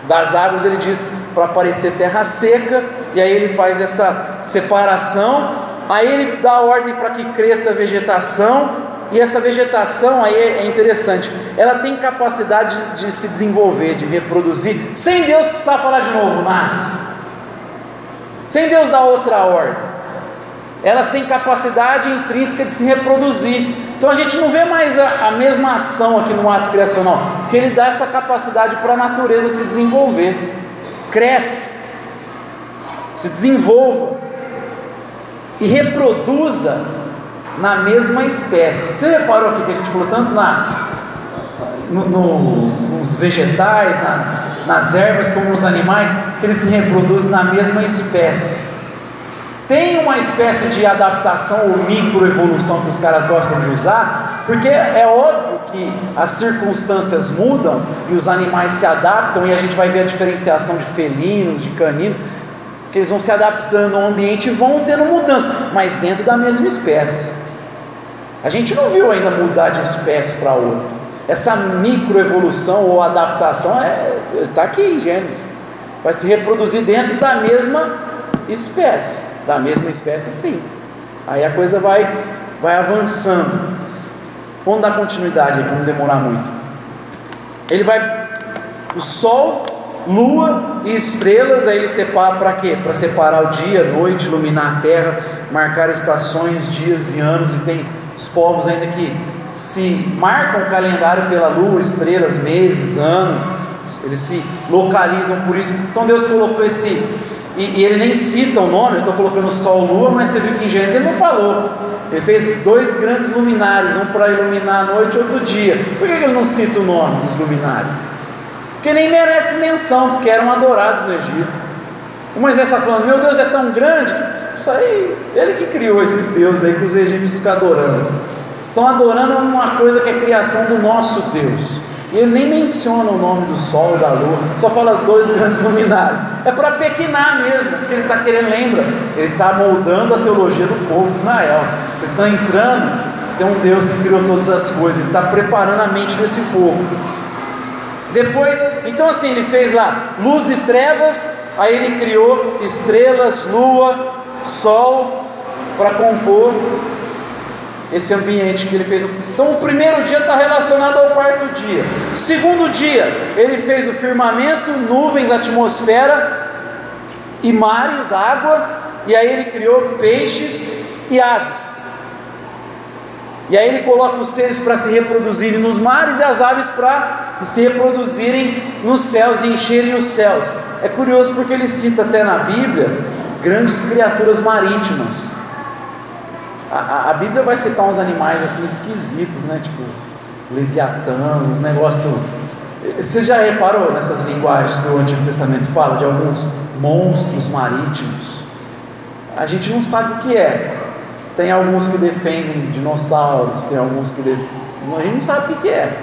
das águas ele diz para aparecer terra seca, e aí ele faz essa separação. Aí ele dá ordem para que cresça a vegetação, e essa vegetação aí é interessante, ela tem capacidade de se desenvolver, de reproduzir, sem Deus precisar falar de novo, nasce. Sem Deus dar outra ordem. Elas têm capacidade intrínseca de se reproduzir. Então a gente não vê mais a, a mesma ação aqui no ato criacional, porque ele dá essa capacidade para a natureza se desenvolver. Cresce, se desenvolva e reproduza na mesma espécie. Você reparou aqui que a gente falou tanto na, no, no, nos vegetais, na, nas ervas, como nos animais, que eles se reproduzem na mesma espécie. Tem uma espécie de adaptação ou microevolução que os caras gostam de usar, porque é óbvio que as circunstâncias mudam e os animais se adaptam, e a gente vai ver a diferenciação de felinos, de caninos, porque eles vão se adaptando ao ambiente e vão tendo mudança, mas dentro da mesma espécie. A gente não viu ainda mudar de espécie para outra. Essa microevolução ou adaptação está é, tá aqui em Gênesis. Vai se reproduzir dentro da mesma espécie. Da mesma espécie, sim. Aí a coisa vai, vai avançando. Vamos dar continuidade para não demorar muito. Ele vai. O Sol, Lua e estrelas, aí ele separa para quê? Para separar o dia, a noite, iluminar a terra, marcar estações, dias e anos, e tem os povos ainda que se marcam o calendário pela lua, estrelas, meses, anos, eles se localizam por isso. Então Deus colocou esse e, e ele nem cita o nome, eu estou colocando Sol Lua, mas você viu que em Gênesis ele não falou. Ele fez dois grandes luminares, um para iluminar a noite e outro dia. Por que ele não cita o nome dos luminares? Porque nem merece menção, porque eram adorados no Egito. O Moisés está falando, meu Deus é tão grande, isso aí, ele que criou esses deuses aí que os egípcios ficam adorando. Estão adorando uma coisa que é criação do nosso Deus. E ele nem menciona o nome do sol da lua, só fala dois grandes luminares. É para pequinar mesmo, porque ele está querendo, lembra? Ele está moldando a teologia do povo de Israel. Eles estão entrando, tem um Deus que criou todas as coisas, ele está preparando a mente desse povo. Depois, então assim, ele fez lá luz e trevas, aí ele criou estrelas, lua, sol, para compor esse ambiente que ele fez. Então, o primeiro dia está relacionado ao quarto dia. Segundo dia, ele fez o firmamento, nuvens, atmosfera e mares, água, e aí ele criou peixes e aves. E aí ele coloca os seres para se reproduzirem nos mares e as aves para se reproduzirem nos céus e encherem os céus. É curioso porque ele cita até na Bíblia grandes criaturas marítimas. A, a, Bíblia vai citar uns animais assim esquisitos, né? Tipo, Leviatã, uns negócios. Você já reparou nessas linguagens que o Antigo Testamento fala de alguns monstros marítimos? A gente não sabe o que é. Tem alguns que defendem dinossauros, tem alguns que defendem. A gente não sabe o que é.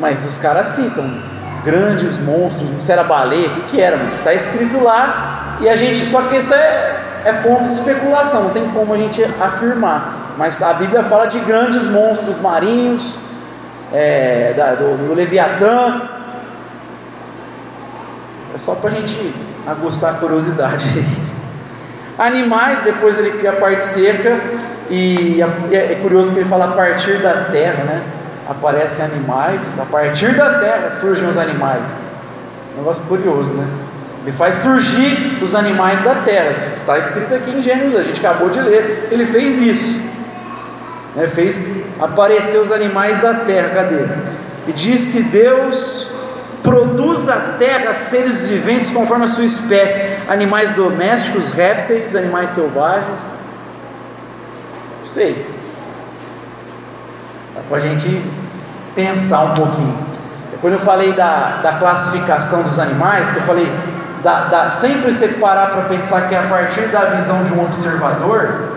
Mas os caras citam grandes monstros, não sei era baleia, o que, que era? Está escrito lá e a gente. Só que isso é é ponto de especulação, não tem como a gente afirmar. Mas a Bíblia fala de grandes monstros marinhos, é, da, do, do Leviatã. É só para a gente aguçar a curiosidade. Animais, depois ele cria a parte seca, e é, é curioso porque ele fala a partir da terra, né? Aparecem animais, a partir da terra surgem os animais. negócio curioso, né? Ele faz surgir os animais da terra. Está escrito aqui em Gênesis, a gente acabou de ler. Ele fez isso. Né? Fez aparecer os animais da terra. Cadê? E disse Deus: produz a terra seres viventes conforme a sua espécie, animais domésticos, répteis, animais selvagens. Não sei. Dá para a gente pensar um pouquinho. Quando eu falei da, da classificação dos animais, que eu falei da, da, sempre você parar para pensar que é a partir da visão de um observador,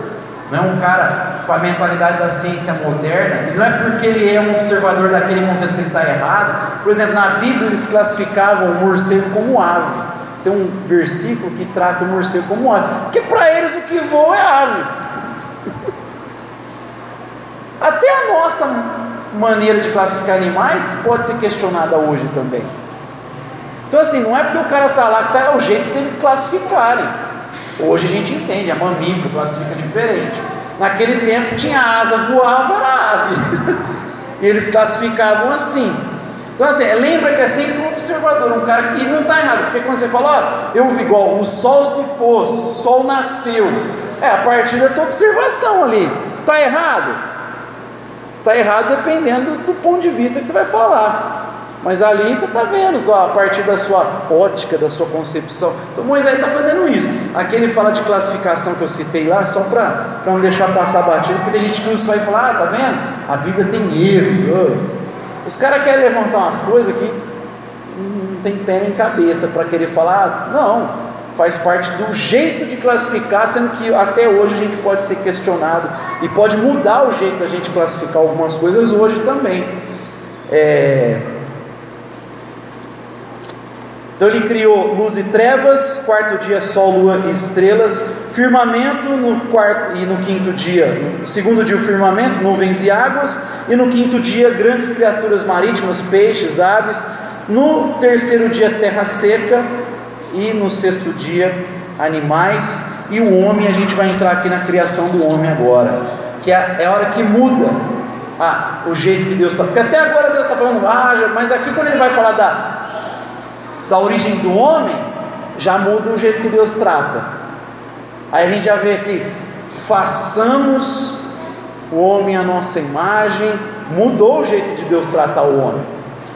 não é um cara com a mentalidade da ciência moderna, e não é porque ele é um observador daquele contexto que ele está errado. Por exemplo, na Bíblia eles classificavam o morcego como ave. Tem um versículo que trata o morcego como ave, porque para eles o que voa é ave. Até a nossa maneira de classificar animais pode ser questionada hoje também. Então, assim, não é porque o cara está lá que tá, é o jeito deles classificarem. Hoje a gente entende, a mamífero classifica diferente. Naquele tempo tinha asa, voava, era ave. e eles classificavam assim. Então, assim, lembra que é sempre um observador, um cara que não está errado, porque quando você fala, ó, eu vi igual, o sol se pôs, o sol nasceu, é a partir da tua observação ali, está errado? Está errado dependendo do ponto de vista que você vai falar. Mas ali você está vendo, ó, a partir da sua ótica, da sua concepção. Então Moisés está fazendo isso. Aqui ele fala de classificação que eu citei lá, só para não deixar passar batido, porque tem gente que usa só e fala, ah, tá vendo? A Bíblia tem erros. Os caras querem levantar umas coisas que não tem pé nem cabeça para querer falar, ah, não, faz parte do jeito de classificar, sendo que até hoje a gente pode ser questionado e pode mudar o jeito da gente classificar algumas coisas hoje também. É, então ele criou luz e trevas, quarto dia sol, lua e estrelas, firmamento no quarto e no quinto dia, no segundo dia o firmamento, nuvens e águas, e no quinto dia grandes criaturas marítimas, peixes, aves, no terceiro dia terra seca e no sexto dia animais. E o homem, a gente vai entrar aqui na criação do homem agora, que é, é a hora que muda ah, o jeito que Deus está, porque até agora Deus está falando, ah, mas aqui quando ele vai falar da da origem do homem, já muda o jeito que Deus trata. Aí a gente já vê aqui, façamos o homem à nossa imagem, mudou o jeito de Deus tratar o homem.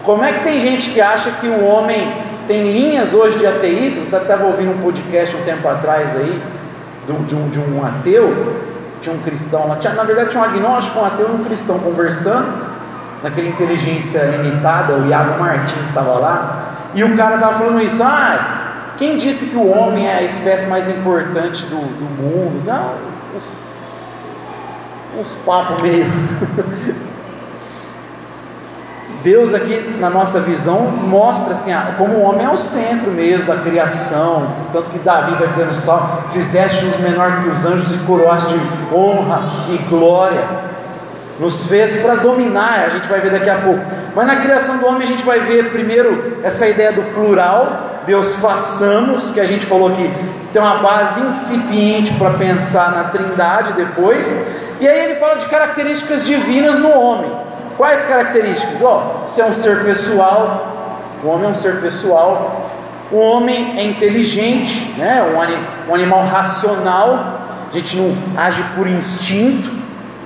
Como é que tem gente que acha que o homem tem linhas hoje de ateístas, estava ouvindo um podcast um tempo atrás aí, de um, de um ateu, tinha um cristão lá, na verdade tinha um agnóstico, um ateu e um cristão conversando, naquela inteligência limitada, o Iago Martins estava lá, e o cara estava falando isso, ah, quem disse que o homem é a espécie mais importante do, do mundo? Não, uns, uns papos meio Deus aqui na nossa visão mostra assim, como o homem é o centro mesmo da criação, tanto que Davi vai dizendo só, fizeste os menor que os anjos e coroaste de honra e glória, nos fez para dominar, a gente vai ver daqui a pouco, mas na criação do homem a gente vai ver primeiro essa ideia do plural, Deus façamos, que a gente falou que tem uma base incipiente para pensar na trindade depois, e aí ele fala de características divinas no homem, Quais características? Ó, oh, você é um ser pessoal, o homem é um ser pessoal, o homem é inteligente, né? um, um animal racional, a gente não age por instinto.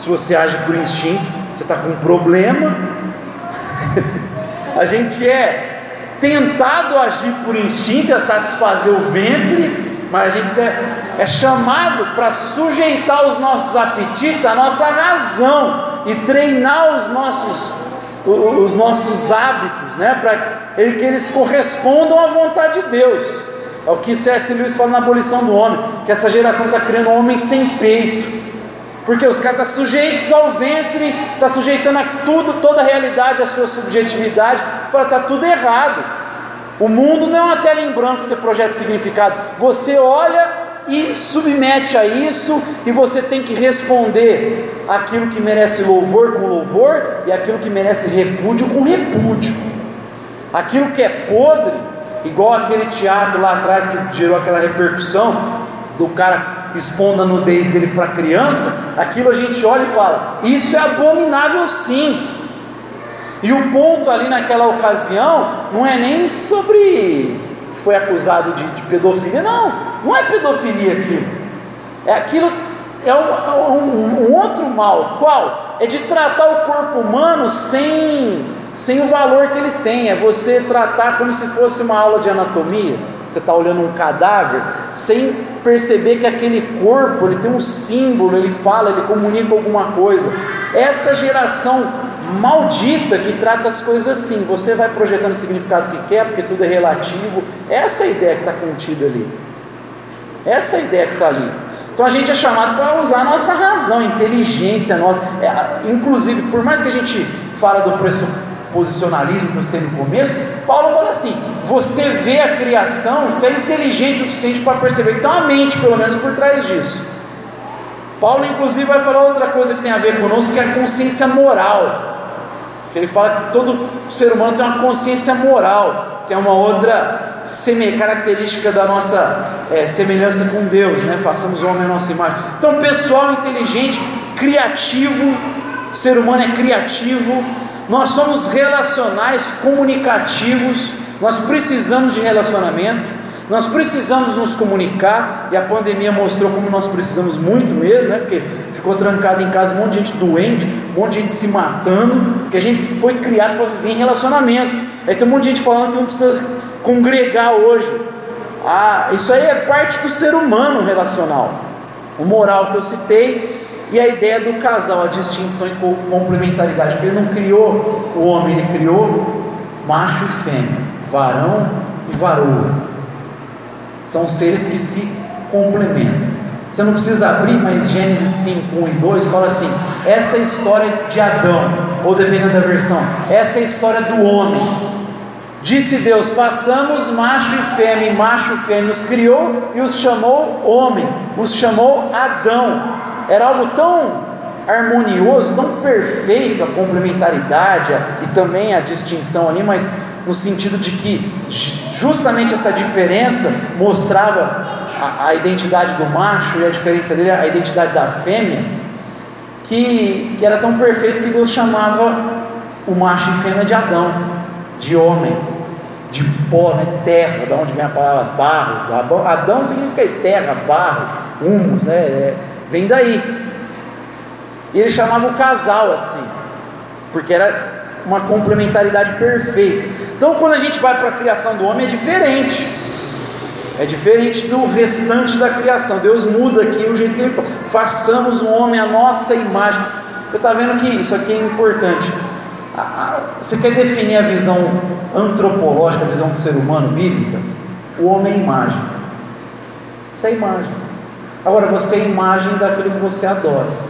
Se você age por instinto, você está com um problema. a gente é tentado a agir por instinto, a satisfazer o ventre, mas a gente é, é chamado para sujeitar os nossos apetites à nossa razão e treinar os nossos, os nossos hábitos, né, para que eles correspondam à vontade de Deus. É o que C.S. Lewis fala na abolição do homem, que essa geração está criando um homem sem peito. Porque os caras estão tá sujeitos ao ventre, está sujeitando a tudo, toda a realidade, a sua subjetividade. Fala, está tudo errado. O mundo não é uma tela em branco que você projeta significado. Você olha e submete a isso, e você tem que responder aquilo que merece louvor com louvor e aquilo que merece repúdio com repúdio. Aquilo que é podre, igual aquele teatro lá atrás que gerou aquela repercussão do cara expondo a nudez dele para a criança, aquilo a gente olha e fala: isso é abominável sim. E o ponto ali naquela ocasião não é nem sobre que foi acusado de, de pedofilia, não não é pedofilia aquilo. É aquilo, é um, é um, um outro mal. Qual? É de tratar o corpo humano sem, sem o valor que ele tem. É você tratar como se fosse uma aula de anatomia. Você está olhando um cadáver sem perceber que aquele corpo ele tem um símbolo, ele fala, ele comunica alguma coisa. Essa geração maldita que trata as coisas assim. Você vai projetando o significado que quer, porque tudo é relativo. Essa é a ideia que está contida ali. Essa é a ideia que está ali. Então a gente é chamado para usar a nossa razão, inteligência, nossa, é, inclusive, por mais que a gente fala do pressuposicionalismo que você tem no começo, Paulo fala assim: você vê a criação, você é inteligente o suficiente para perceber tem uma mente, pelo menos, por trás disso. Paulo, inclusive, vai falar outra coisa que tem a ver conosco, que é a consciência moral. Que ele fala que todo ser humano tem uma consciência moral, que é uma outra característica da nossa é, semelhança com Deus, né? Façamos o homem a nossa imagem. Então, pessoal inteligente, criativo, ser humano é criativo, nós somos relacionais, comunicativos, nós precisamos de relacionamento. Nós precisamos nos comunicar, e a pandemia mostrou como nós precisamos muito mesmo, né? Porque ficou trancado em casa um monte de gente doente, um monte de gente se matando, porque a gente foi criado para viver em relacionamento. Aí tem um monte de gente falando que não precisa congregar hoje. Ah, isso aí é parte do ser humano relacional. O moral que eu citei e a ideia do casal, a distinção e complementaridade, porque ele não criou o homem, ele criou macho e fêmea, varão e varoa. São seres que se complementam. Você não precisa abrir, mas Gênesis 5, 1 e 2 fala assim: essa é a história de Adão, ou dependendo da versão, essa é a história do homem. Disse Deus: façamos macho e fêmea, e macho e fêmea os criou e os chamou homem, os chamou Adão. Era algo tão harmonioso, tão perfeito a complementaridade e também a distinção ali, mas no sentido de que justamente essa diferença mostrava a, a, identidade do macho e a diferença dele, a identidade da fêmea, que, que era tão perfeito que Deus chamava o macho e fêmea de Adão, de homem, de pó, né? terra, da onde vem a palavra barro. Adão significa terra, barro, humus, né? É, vem daí. E ele chamava o casal assim, porque era uma complementaridade perfeita. Então, quando a gente vai para a criação do homem, é diferente. É diferente do restante da criação. Deus muda aqui o jeito que ele fala. Façamos o homem a nossa imagem. Você está vendo que isso aqui é importante. Você quer definir a visão antropológica, a visão do ser humano bíblica? O homem é imagem. Você é imagem. Agora você é imagem daquilo que você adora.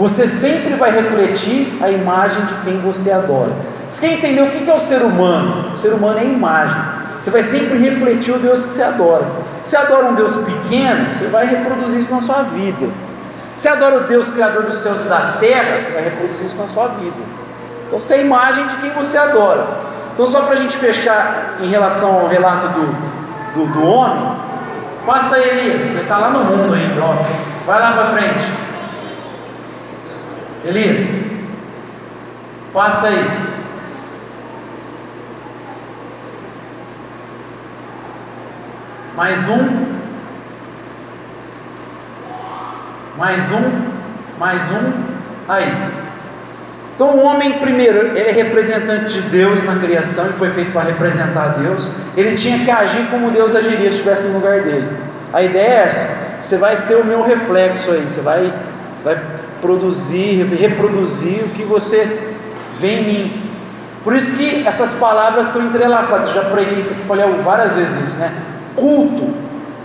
Você sempre vai refletir a imagem de quem você adora. Você quer entender o que é o ser humano? O ser humano é imagem. Você vai sempre refletir o Deus que você adora. Você adora um Deus pequeno, você vai reproduzir isso na sua vida. Você adora o Deus Criador dos céus e da terra, você vai reproduzir isso na sua vida. Então você é a imagem de quem você adora. Então, só para a gente fechar em relação ao relato do, do, do homem, passa Elias, você está lá no mundo ainda, ó. vai lá para frente. Elias, passa aí. Mais um. Mais um. Mais um. Aí. Então, o homem, primeiro, ele é representante de Deus na criação, ele foi feito para representar Deus. Ele tinha que agir como Deus agiria se estivesse no lugar dele. A ideia é essa: você vai ser o meu reflexo aí, você vai, vai produzir, reproduzir o que você vê em mim. Por isso que essas palavras estão entrelaçadas. Já preguei isso aqui, falei várias vezes isso, né? Culto,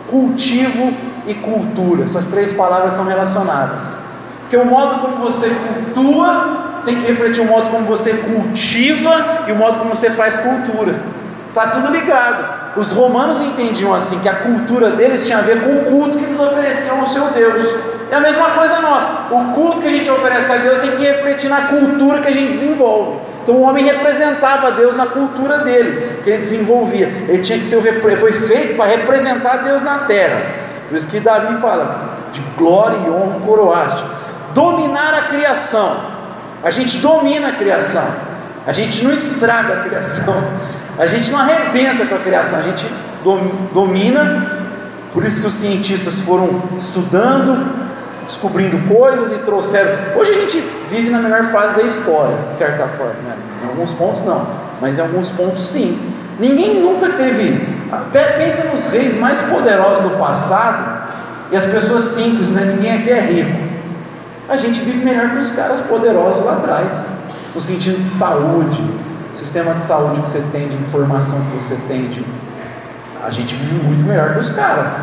cultivo e cultura. Essas três palavras são relacionadas. Porque o modo como você cultua tem que refletir o modo como você cultiva e o modo como você faz cultura. Está tudo ligado. Os romanos entendiam assim que a cultura deles tinha a ver com o culto que eles ofereciam ao seu Deus. É a mesma coisa nossa. O culto que a gente oferece a Deus tem que refletir na cultura que a gente desenvolve. Então o homem representava Deus na cultura dele, que ele desenvolvia. Ele tinha que ser foi feito para representar Deus na terra. Por isso que Davi fala: de glória e honra coroaste. Dominar a criação. A gente domina a criação. A gente não estraga a criação. A gente não arrebenta com a criação. A gente domina. Por isso que os cientistas foram estudando, descobrindo coisas e trouxeram. Hoje a gente vive na melhor fase da história, de certa forma. Né? Em alguns pontos não, mas em alguns pontos sim. Ninguém nunca teve. Pensa nos reis mais poderosos do passado e as pessoas simples, né? Ninguém aqui é rico. A gente vive melhor que os caras poderosos lá atrás, no sentido de saúde, sistema de saúde que você tem, de informação que você tem, de... a gente vive muito melhor que os caras.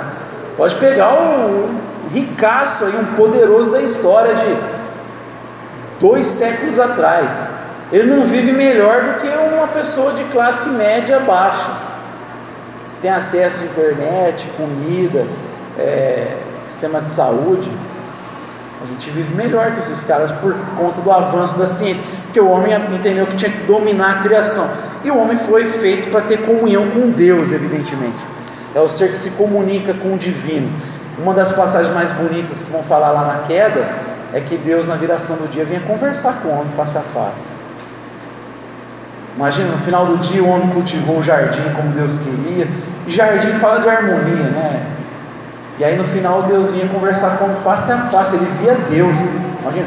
Pode pegar o, ricaço aí, um poderoso da história de dois séculos atrás. Ele não vive melhor do que uma pessoa de classe média baixa. Tem acesso à internet, comida, é, sistema de saúde. A gente vive melhor que esses caras por conta do avanço da ciência, porque o homem entendeu que tinha que dominar a criação. E o homem foi feito para ter comunhão com Deus, evidentemente. É o ser que se comunica com o divino. Uma das passagens mais bonitas que vão falar lá na queda é que Deus, na viração do dia, vinha conversar com o homem face a face. Imagina, no final do dia, o homem cultivou o jardim como Deus queria. E jardim fala de harmonia, né? E aí no final Deus vinha conversar com o homem face a face, ele via Deus. Imagina.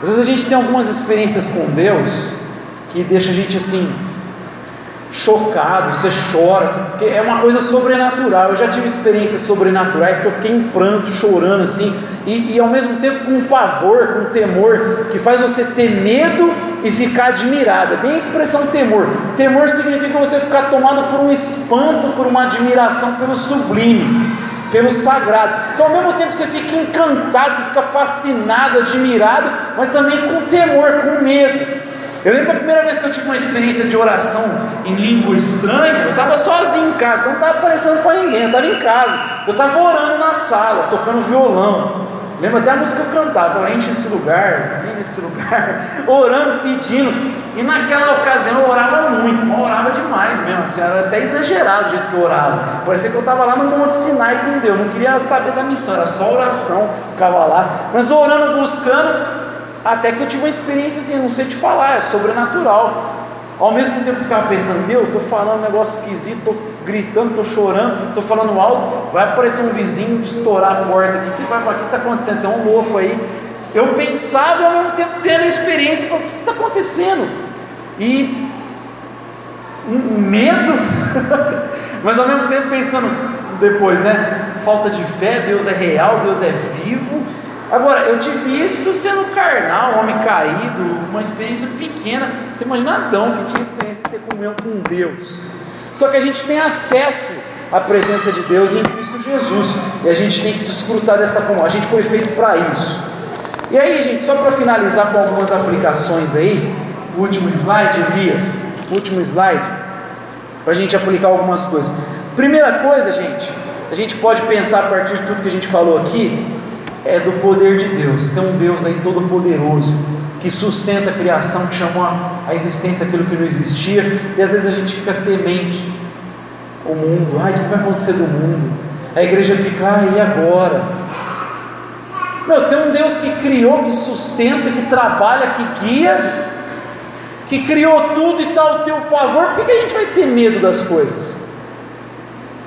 Às vezes a gente tem algumas experiências com Deus que deixa a gente assim, chocado, você chora, porque é uma coisa sobrenatural. Eu já tive experiências sobrenaturais que eu fiquei em pranto, chorando assim, e, e ao mesmo tempo com um pavor, com um temor, que faz você ter medo e ficar admirado. É bem a expressão temor. Temor significa você ficar tomado por um espanto, por uma admiração pelo sublime, pelo sagrado. Então, ao mesmo tempo, você fica encantado, você fica fascinado, admirado, mas também com temor, com medo. Eu lembro a primeira vez que eu tive uma experiência de oração em língua estranha, eu estava sozinho em casa, não estava aparecendo para ninguém, eu estava em casa, eu estava orando na sala, tocando violão. Lembro até a música que eu cantava, estava enche esse lugar, vem nesse lugar, orando, pedindo. E naquela ocasião eu orava muito, eu orava demais mesmo, assim, era até exagerado o jeito que eu orava. Parecia que eu estava lá no Monte Sinai com Deus, não queria saber da missão, era só oração, ficava lá, mas orando, buscando, até que eu tive uma experiência assim, não sei te falar, é sobrenatural. Ao mesmo tempo eu ficava pensando, meu, estou falando um negócio esquisito, estou gritando, estou chorando, estou falando alto, vai aparecer um vizinho estourar a porta aqui, que vai falar? O que está acontecendo? Tem um louco aí. Eu pensava ao mesmo tempo tendo a experiência, o que está acontecendo? E medo, mas ao mesmo tempo pensando depois, né? Falta de fé, Deus é real, Deus é vivo. Agora, eu tive isso sendo carnal, homem caído, uma experiência pequena. Você imagina Adão que tinha experiência de ter comunhão com Deus. Só que a gente tem acesso à presença de Deus em Cristo Jesus. E a gente tem que desfrutar dessa comunhão. A gente foi feito para isso. E aí, gente, só para finalizar com algumas aplicações aí, último slide, Elias, último slide, para a gente aplicar algumas coisas. Primeira coisa, gente, a gente pode pensar a partir de tudo que a gente falou aqui, é do poder de Deus. Tem um Deus aí todo poderoso que sustenta a criação, que chamou a existência aquilo que não existia, e às vezes a gente fica temente. O mundo, ai, o que vai acontecer do mundo? A igreja fica, ai, e agora? Meu, tem um Deus que criou, que sustenta, que trabalha, que guia, que criou tudo e está ao teu favor, por que a gente vai ter medo das coisas?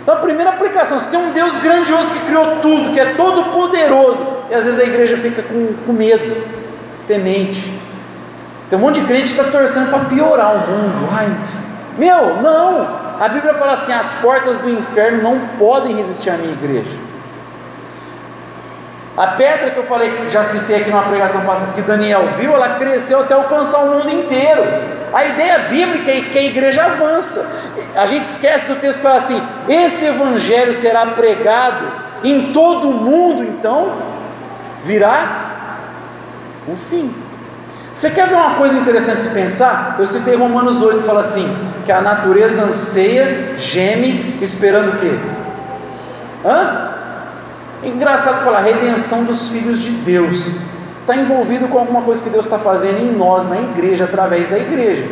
Então, a primeira aplicação, você tem um Deus grandioso que criou tudo, que é todo poderoso, e às vezes a igreja fica com, com medo, temente. Tem um monte de crente que está torcendo para piorar o mundo. Ai, meu, não! A Bíblia fala assim: as portas do inferno não podem resistir à minha igreja. A pedra que eu falei, que já citei aqui numa pregação passada, que Daniel viu, ela cresceu até alcançar o mundo inteiro. A ideia bíblica é que a igreja avança. A gente esquece do texto que fala assim: esse evangelho será pregado em todo o mundo, então virá o fim. Você quer ver uma coisa interessante se pensar? Eu citei Romanos 8, que fala assim: que a natureza anseia, geme, esperando o quê? Hã? Engraçado falar, redenção dos filhos de Deus. Está envolvido com alguma coisa que Deus está fazendo em nós, na igreja, através da igreja.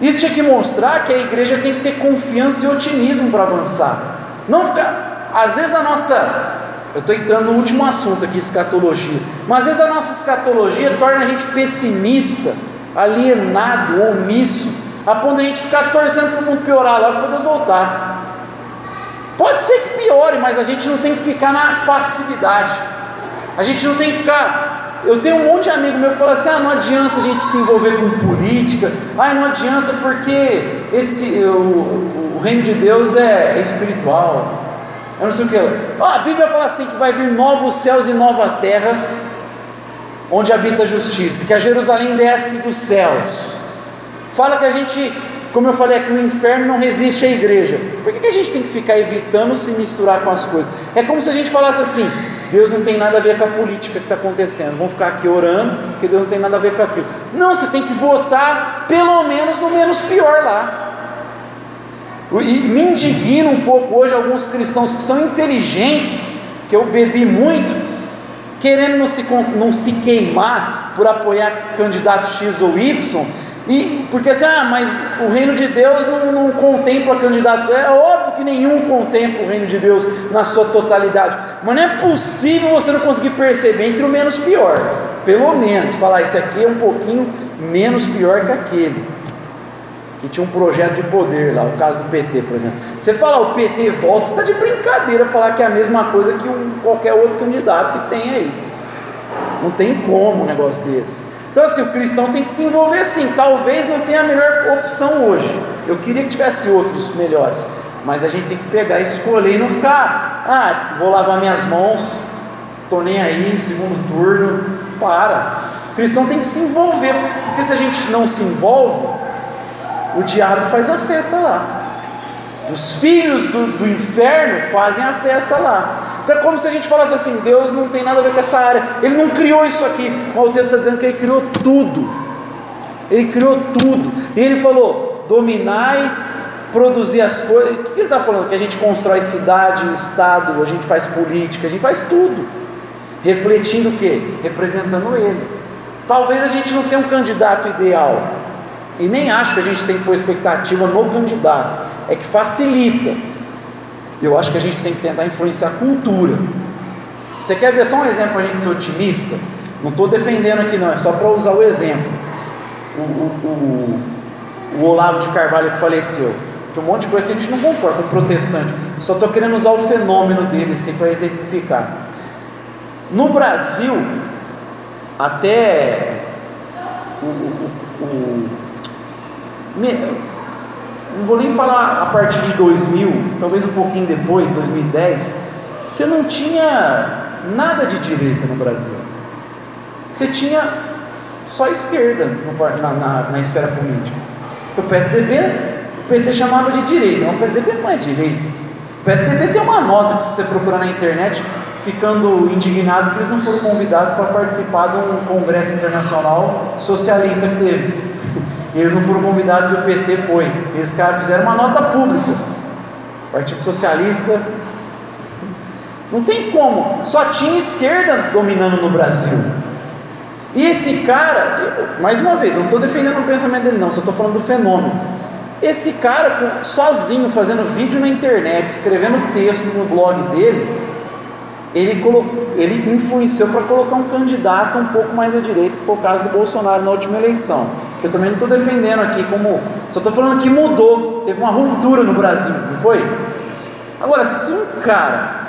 Isso tinha que mostrar que a igreja tem que ter confiança e otimismo para avançar. Não ficar. Às vezes a nossa. Eu estou entrando no último assunto aqui, escatologia. Mas às vezes a nossa escatologia torna a gente pessimista, alienado, omisso, a ponto de a gente ficar torcendo para o mundo piorar logo para Deus voltar. Pode ser que piore, mas a gente não tem que ficar na passividade. A gente não tem que ficar. Eu tenho um monte de amigo meu que fala assim: ah, não adianta a gente se envolver com política, ah, não adianta porque esse, o, o reino de Deus é, é espiritual. Eu não sei o que. Oh, a Bíblia fala assim: que vai vir novos céus e nova terra, onde habita a justiça, que a Jerusalém desce dos céus. Fala que a gente como eu falei aqui, o inferno não resiste à igreja. Por que, que a gente tem que ficar evitando se misturar com as coisas? É como se a gente falasse assim: Deus não tem nada a ver com a política que está acontecendo. Vamos ficar aqui orando, porque Deus não tem nada a ver com aquilo. Não, você tem que votar pelo menos no menos pior lá. E me indigna um pouco hoje alguns cristãos que são inteligentes, que eu bebi muito, querendo não se, não se queimar por apoiar candidato X ou Y, e porque assim, ah, mas o reino de Deus não, não contempla candidato. É óbvio que nenhum contempla o reino de Deus na sua totalidade. Mas não é possível você não conseguir perceber entre o menos pior. Pelo menos, falar, esse aqui é um pouquinho menos pior que aquele. Que tinha um projeto de poder lá, o caso do PT, por exemplo. Você fala, o PT volta, você está de brincadeira falar que é a mesma coisa que um, qualquer outro candidato que tem aí. Não tem como um negócio desse. Então, assim, o cristão tem que se envolver sim. Talvez não tenha a melhor opção hoje. Eu queria que tivesse outros melhores. Mas a gente tem que pegar, escolher e não ficar, ah, vou lavar minhas mãos, estou nem aí, segundo turno. Para. O cristão tem que se envolver, porque se a gente não se envolve, o diabo faz a festa lá. Os filhos do, do, inferno fazem a festa lá. Então é como se a gente falasse assim: Deus não tem nada a ver com essa área, Ele não criou isso aqui. Mas o texto está dizendo que Ele criou tudo. Ele criou tudo. E Ele falou: dominai, produzir as coisas. O que Ele está falando? Que a gente constrói cidade, estado, a gente faz política, a gente faz tudo. Refletindo o que? Representando Ele. Talvez a gente não tenha um candidato ideal, e nem acho que a gente tem que pôr expectativa no candidato, é que facilita. Eu acho que a gente tem que tentar influenciar a cultura. Você quer ver só um exemplo para a gente ser otimista? Não estou defendendo aqui, não, é só para usar o exemplo. O, o, o, o, Olavo de Carvalho que faleceu. Tem um monte de coisa que a gente não concorda com protestante. Só estou querendo usar o fenômeno dele assim, para exemplificar. No Brasil, até o, o, não vou nem falar a partir de 2000, talvez um pouquinho depois, 2010, você não tinha nada de direita no Brasil. Você tinha só esquerda no, na, na, na, esfera política. o PSDB, o PT chamava de direita, mas o PSDB não é direita. O PSDB tem uma nota que se você procurar na internet, ficando indignado que eles não foram convidados para participar de um congresso internacional socialista que teve. Eles não foram convidados e o PT foi. Eles caras fizeram uma nota pública. Partido Socialista. Não tem como. Só tinha esquerda dominando no Brasil. E esse cara, mais uma vez, eu não estou defendendo o pensamento dele, não, só estou falando do fenômeno. Esse cara, sozinho, fazendo vídeo na internet, escrevendo texto no blog dele, ele, colocou, ele influenciou para colocar um candidato um pouco mais à direita, que foi o caso do Bolsonaro na última eleição. Que eu também não estou defendendo aqui como. Só estou falando que mudou, teve uma ruptura no Brasil, não foi? Agora, se um cara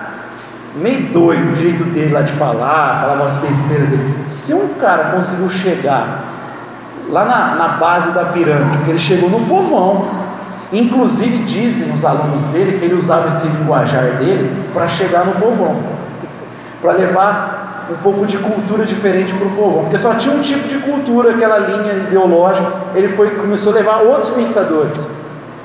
meio doido, o jeito dele lá de falar, falava as besteiras dele. Se um cara conseguiu chegar lá na, na base da pirâmide, que ele chegou no povão, inclusive dizem os alunos dele que ele usava esse linguajar dele para chegar no povão, para levar um pouco de cultura diferente para o povão, porque só tinha um tipo de cultura, aquela linha ideológica. Ele foi começou a levar outros pensadores.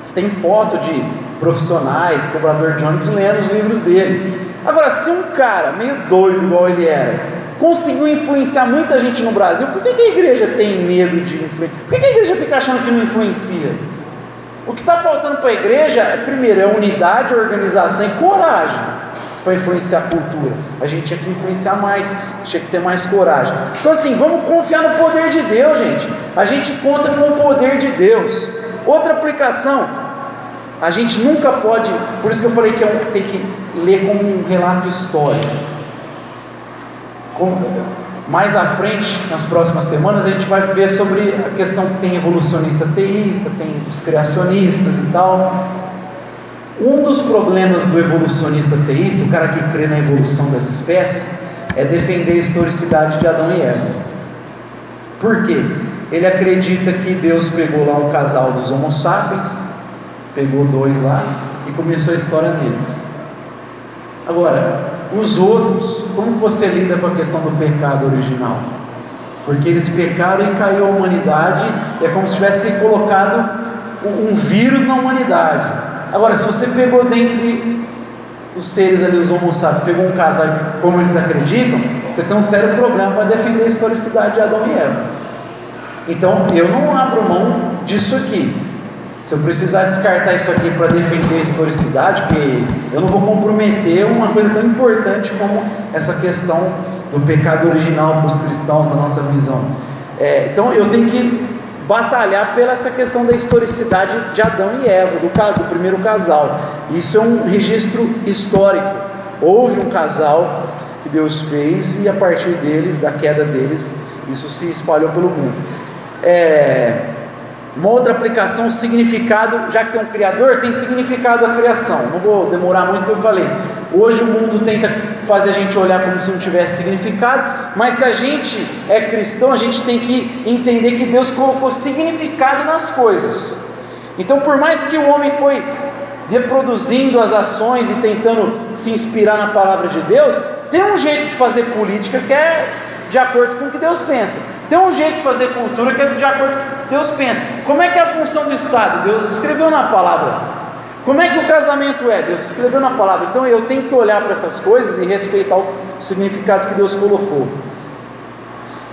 Você tem foto de profissionais, cobrador de ônibus lendo os livros dele. Agora, se um cara meio doido igual ele era, conseguiu influenciar muita gente no Brasil, por que, que a igreja tem medo de influenciar? Por que, que a igreja fica achando que não influencia? O que está faltando para a igreja, é, primeiro, é unidade, organização e coragem para influenciar a cultura. A gente tinha que influenciar mais, tinha que ter mais coragem. Então, assim, vamos confiar no poder de Deus, gente. A gente conta com o poder de Deus. Outra aplicação, a gente nunca pode, por isso que eu falei que é tem que ler como um relato histórico. Como, mais à frente, nas próximas semanas, a gente vai ver sobre a questão que tem evolucionista teísta, tem os criacionistas e tal. Um dos problemas do evolucionista teísta, o cara que crê na evolução das espécies, é defender a historicidade de Adão e Eva. Por quê? Ele acredita que Deus pegou lá um casal dos Homo sapiens, pegou dois lá e começou a história deles. Agora, os outros, como você lida com a questão do pecado original? Porque eles pecaram e caiu a humanidade, é como se tivesse colocado um vírus na humanidade. Agora, se você pegou dentre os seres ali, os homo sapiens, pegou um casal como eles acreditam, você tem um sério problema para defender a historicidade de Adão e Eva. Então, eu não abro mão disso aqui. Se eu precisar descartar isso aqui para defender a historicidade, porque eu não vou comprometer uma coisa tão importante como essa questão do pecado original para os cristãos na nossa visão. É, então eu tenho que batalhar pela essa questão da historicidade de Adão e Eva, do, do primeiro casal. Isso é um registro histórico. Houve um casal que Deus fez e a partir deles, da queda deles, isso se espalhou pelo mundo. É, uma outra aplicação, significado, já que tem um Criador, tem significado a criação. Não vou demorar muito, eu falei. Hoje o mundo tenta fazer a gente olhar como se não tivesse significado, mas se a gente é cristão, a gente tem que entender que Deus colocou significado nas coisas. Então, por mais que o homem foi reproduzindo as ações e tentando se inspirar na palavra de Deus, tem um jeito de fazer política que é de acordo com o que Deus pensa. Tem um jeito de fazer cultura que é de acordo com o que Deus pensa. Como é que é a função do Estado? Deus escreveu na palavra. Como é que o casamento é? Deus escreveu na palavra. Então eu tenho que olhar para essas coisas e respeitar o significado que Deus colocou.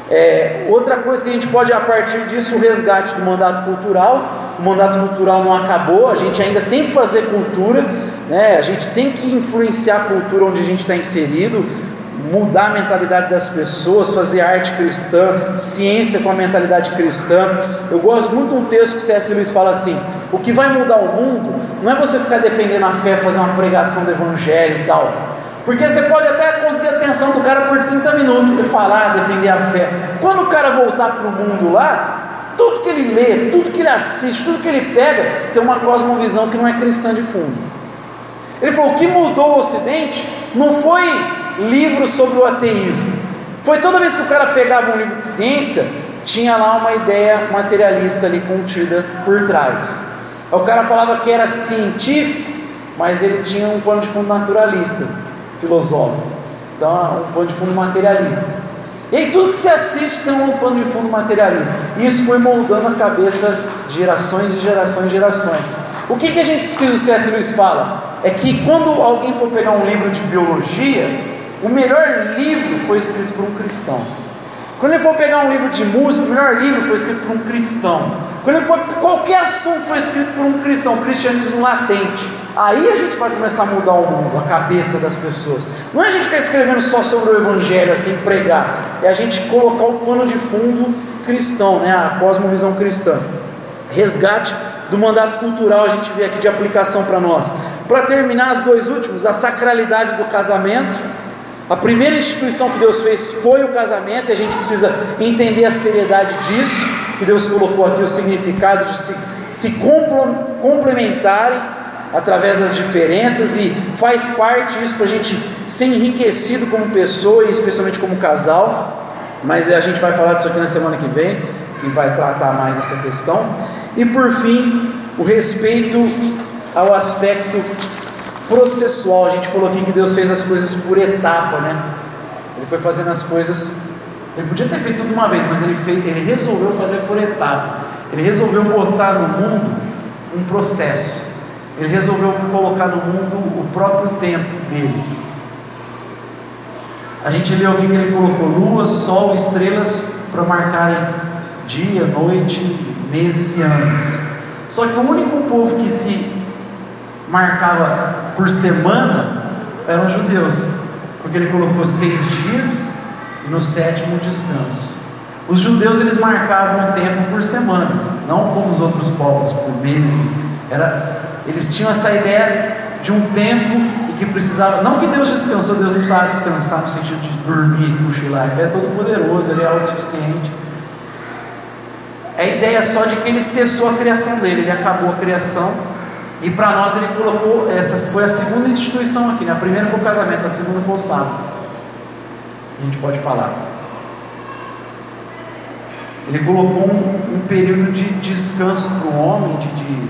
É, outra coisa que a gente pode, a partir disso, o resgate do mandato cultural. O mandato cultural não acabou, a gente ainda tem que fazer cultura, né? a gente tem que influenciar a cultura onde a gente está inserido mudar a mentalidade das pessoas, fazer arte cristã, ciência com a mentalidade cristã. Eu gosto muito de um texto que C.S. Lewis fala assim: o que vai mudar o mundo não é você ficar defendendo a fé, fazer uma pregação do evangelho e tal. Porque você pode até conseguir a atenção do cara por 30 minutos, você falar, defender a fé. Quando o cara voltar para o mundo lá, tudo que ele lê, tudo que ele assiste, tudo que ele pega, tem uma cosmovisão que não é cristã de fundo. Ele falou: o que mudou o Ocidente não foi livros sobre o ateísmo. Foi toda vez que o cara pegava um livro de ciência, tinha lá uma ideia materialista ali contida por trás. O cara falava que era científico, mas ele tinha um pano de fundo naturalista, filosófico. Então, um pano de fundo materialista. E aí tudo que você assiste tem um pano de fundo materialista. E isso foi moldando a cabeça de gerações e gerações e gerações. O que, que a gente precisa, o C.S. Lewis fala? É que quando alguém for pegar um livro de biologia, o melhor livro foi escrito por um cristão. Quando ele for pegar um livro de música, o melhor livro foi escrito por um cristão. Quando qualquer assunto foi escrito por um cristão, cristianismo latente. Aí a gente vai começar a mudar o mundo, a cabeça das pessoas. Não é a gente ficar escrevendo só sobre o evangelho, assim, pregar. É a gente colocar o pano de fundo cristão, né? A cosmovisão cristã. Resgate do mandato cultural a gente vê aqui de aplicação para nós. Para terminar, os dois últimos, a sacralidade do casamento a primeira instituição que Deus fez foi o casamento, e a gente precisa entender a seriedade disso, que Deus colocou aqui o significado de se, se complementarem através das diferenças, e faz parte isso para a gente ser enriquecido como pessoa e especialmente como casal. Mas a gente vai falar disso aqui na semana que vem, que vai tratar mais essa questão. E por fim, o respeito ao aspecto processual. A gente falou aqui que Deus fez as coisas por etapa, né? Ele foi fazendo as coisas. Ele podia ter feito tudo uma vez, mas ele, fez, ele resolveu fazer por etapa. Ele resolveu botar no mundo um processo. Ele resolveu colocar no mundo o próprio tempo dele. A gente leu aqui que ele colocou lua, sol, estrelas para marcarem dia, noite, meses e anos. Só que o único povo que se marcava por semana eram judeus, porque ele colocou seis dias e no sétimo descanso. Os judeus eles marcavam o tempo por semanas, não como os outros povos por meses. Era, eles tinham essa ideia de um tempo e que precisava, não que Deus descansou, Deus não precisava descansar no sentido de dormir, cochilar. Ele é todo poderoso, ele é autossuficiente. É a ideia só de que ele cessou a criação dele, ele acabou a criação e para nós ele colocou, essa foi a segunda instituição aqui, né? a primeira foi o casamento, a segunda foi o sábado. A gente pode falar. Ele colocou um, um período de descanso para o homem, de, de,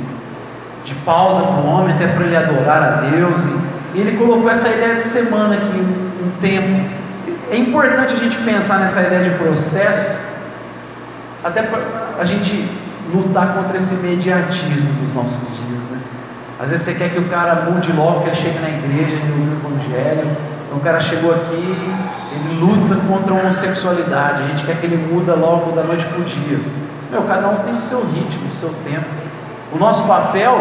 de pausa para o homem, até para ele adorar a Deus. E, e, ele colocou essa ideia de semana aqui, um, um tempo. É importante a gente pensar nessa ideia de processo, até para a gente lutar contra esse mediatismo dos nossos dias. Às vezes você quer que o cara mude logo, que ele chegue na igreja, ele ouve o evangelho. Então o cara chegou aqui, ele luta contra a homossexualidade. A gente quer que ele muda logo da noite para o dia. Meu, cada um tem o seu ritmo, o seu tempo. O nosso papel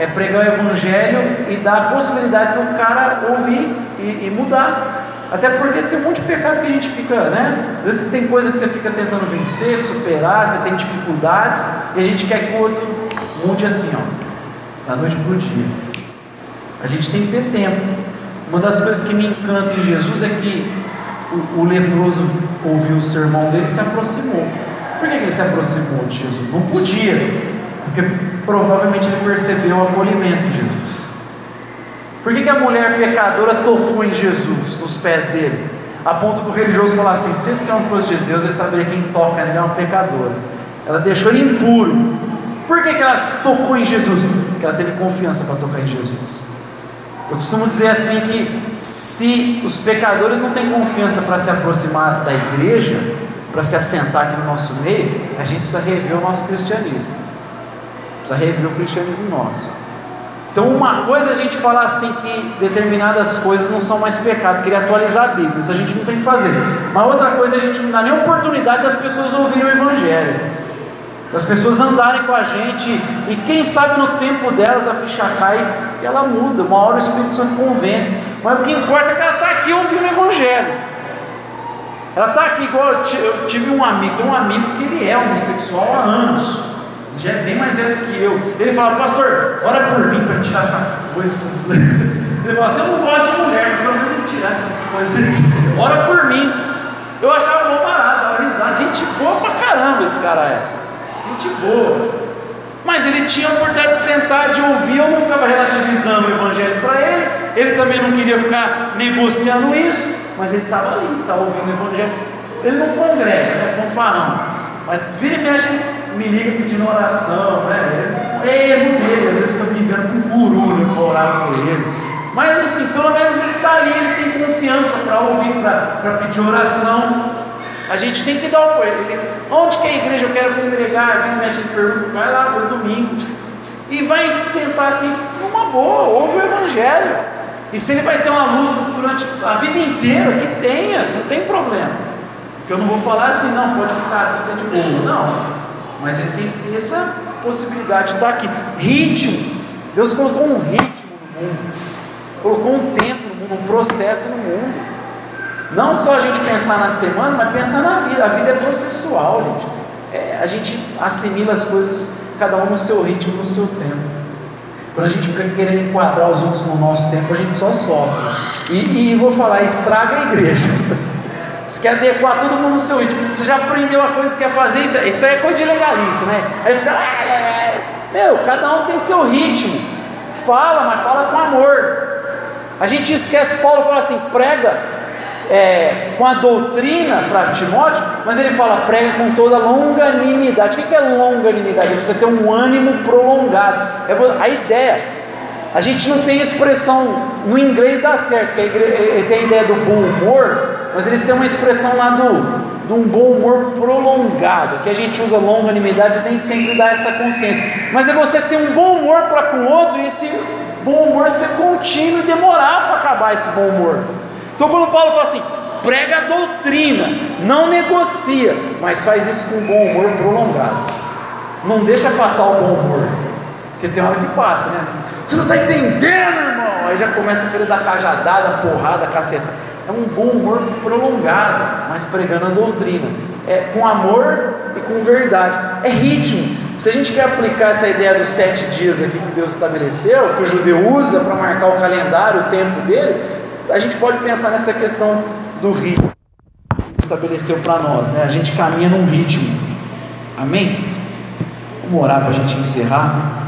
é pregar o evangelho e dar a possibilidade do cara ouvir e, e mudar. Até porque tem um monte de pecado que a gente fica, né? Às vezes tem coisa que você fica tentando vencer, superar, você tem dificuldades, e a gente quer que o outro mude assim, ó da noite para o dia. A gente tem que ter tempo. Uma das coisas que me encanta em Jesus é que o, o leproso ouviu o sermão dele e se aproximou. Por que ele se aproximou de Jesus? Não podia, porque provavelmente ele percebeu o acolhimento em Jesus. Por que, que a mulher pecadora tocou em Jesus, nos pés dele? A ponto do religioso falar assim: se esse homem fosse de Deus, ele saberia quem toca nele é uma pecadora. Ela deixou ele impuro. Por que, que ela tocou em Jesus? Porque ela teve confiança para tocar em Jesus. Eu costumo dizer assim que se os pecadores não têm confiança para se aproximar da igreja, para se assentar aqui no nosso meio, a gente precisa rever o nosso cristianismo. Precisa rever o cristianismo nosso. Então, uma coisa é a gente falar assim que determinadas coisas não são mais pecado, queria atualizar a Bíblia, isso a gente não tem que fazer. Mas outra coisa é a gente não dá nem oportunidade das pessoas ouvirem o Evangelho das pessoas andarem com a gente e quem sabe no tempo delas a ficha cai e ela muda. Uma hora o Espírito Santo convence, mas o que importa é que ela está aqui ouvindo o Evangelho. Ela está aqui igual eu tive um amigo, tem um amigo que ele é homossexual há anos, já é bem mais velho do que eu. Ele fala, pastor, ora por mim para tirar essas coisas. Ele fala assim, eu não gosto de mulher, mas pelo menos ele tirar essas coisas. Ora por mim. Eu achava bom barato, dava risada. Gente boa pra caramba esse cara é gente boa. Mas ele tinha a oportunidade de sentar, de ouvir, eu não ficava relativizando o evangelho para ele, ele também não queria ficar negociando isso, mas ele estava ali, estava ouvindo o evangelho. Ele não congrega, né? Fanfarrão. Mas vira e mexe, me liga pedindo oração, né? É erro dele, às vezes fica me vendo com um guru né, para orar por ele. Mas assim, pelo menos ele está ali, ele tem confiança para ouvir, para pedir oração. A gente tem que dar o apoio. Onde que é a igreja? Eu quero congregar. Vem mexe de pergunta, vai lá todo domingo. E vai sentar aqui numa boa, ouve o Evangelho. E se ele vai ter uma luta durante a vida inteira, que tenha, não tem problema. Porque eu não vou falar assim, não, pode ficar assim, tá de boa. Não. Mas ele tem que ter essa possibilidade de estar aqui. Ritmo. Deus colocou um ritmo no mundo. Colocou um tempo no mundo, um processo no mundo. Não só a gente pensar na semana, mas pensar na vida. A vida é processual, gente. É, a gente assimila as coisas, cada um no seu ritmo, no seu tempo. Quando a gente fica querendo enquadrar os outros no nosso tempo, a gente só sofre. E, e vou falar, estraga a igreja. Você quer adequar todo mundo no seu ritmo. Você já aprendeu a coisa que quer fazer, isso, isso é coisa de legalista, né? Aí fica, meu, cada um tem seu ritmo. Fala, mas fala com amor. A gente esquece, Paulo fala assim: prega é, com a doutrina para Timóteo, mas ele fala prega com toda longanimidade. O que é longanimidade? É você ter um ânimo prolongado. É a ideia. A gente não tem expressão no inglês dá certo, que ele tem a ideia do bom humor, mas eles têm uma expressão lá do de um bom humor prolongado, que a gente usa longanimidade nem sempre dá essa consciência. Mas é você ter um bom humor para com o outro e esse bom humor ser contínuo e demorar para acabar esse bom humor. Então, quando Paulo fala assim, prega a doutrina, não negocia, mas faz isso com bom humor prolongado. Não deixa passar o bom humor, porque tem hora que passa, né? Você não está entendendo, irmão? Aí já começa a querer dar cajadada, porrada, caceta. É um bom humor prolongado, mas pregando a doutrina. É com amor e com verdade. É ritmo. Se a gente quer aplicar essa ideia dos sete dias aqui que Deus estabeleceu, que o judeu usa para marcar o calendário, o tempo dele, a gente pode pensar nessa questão do ritmo que estabeleceu para nós, né? A gente caminha num ritmo. Amém? Vamos orar para a gente encerrar.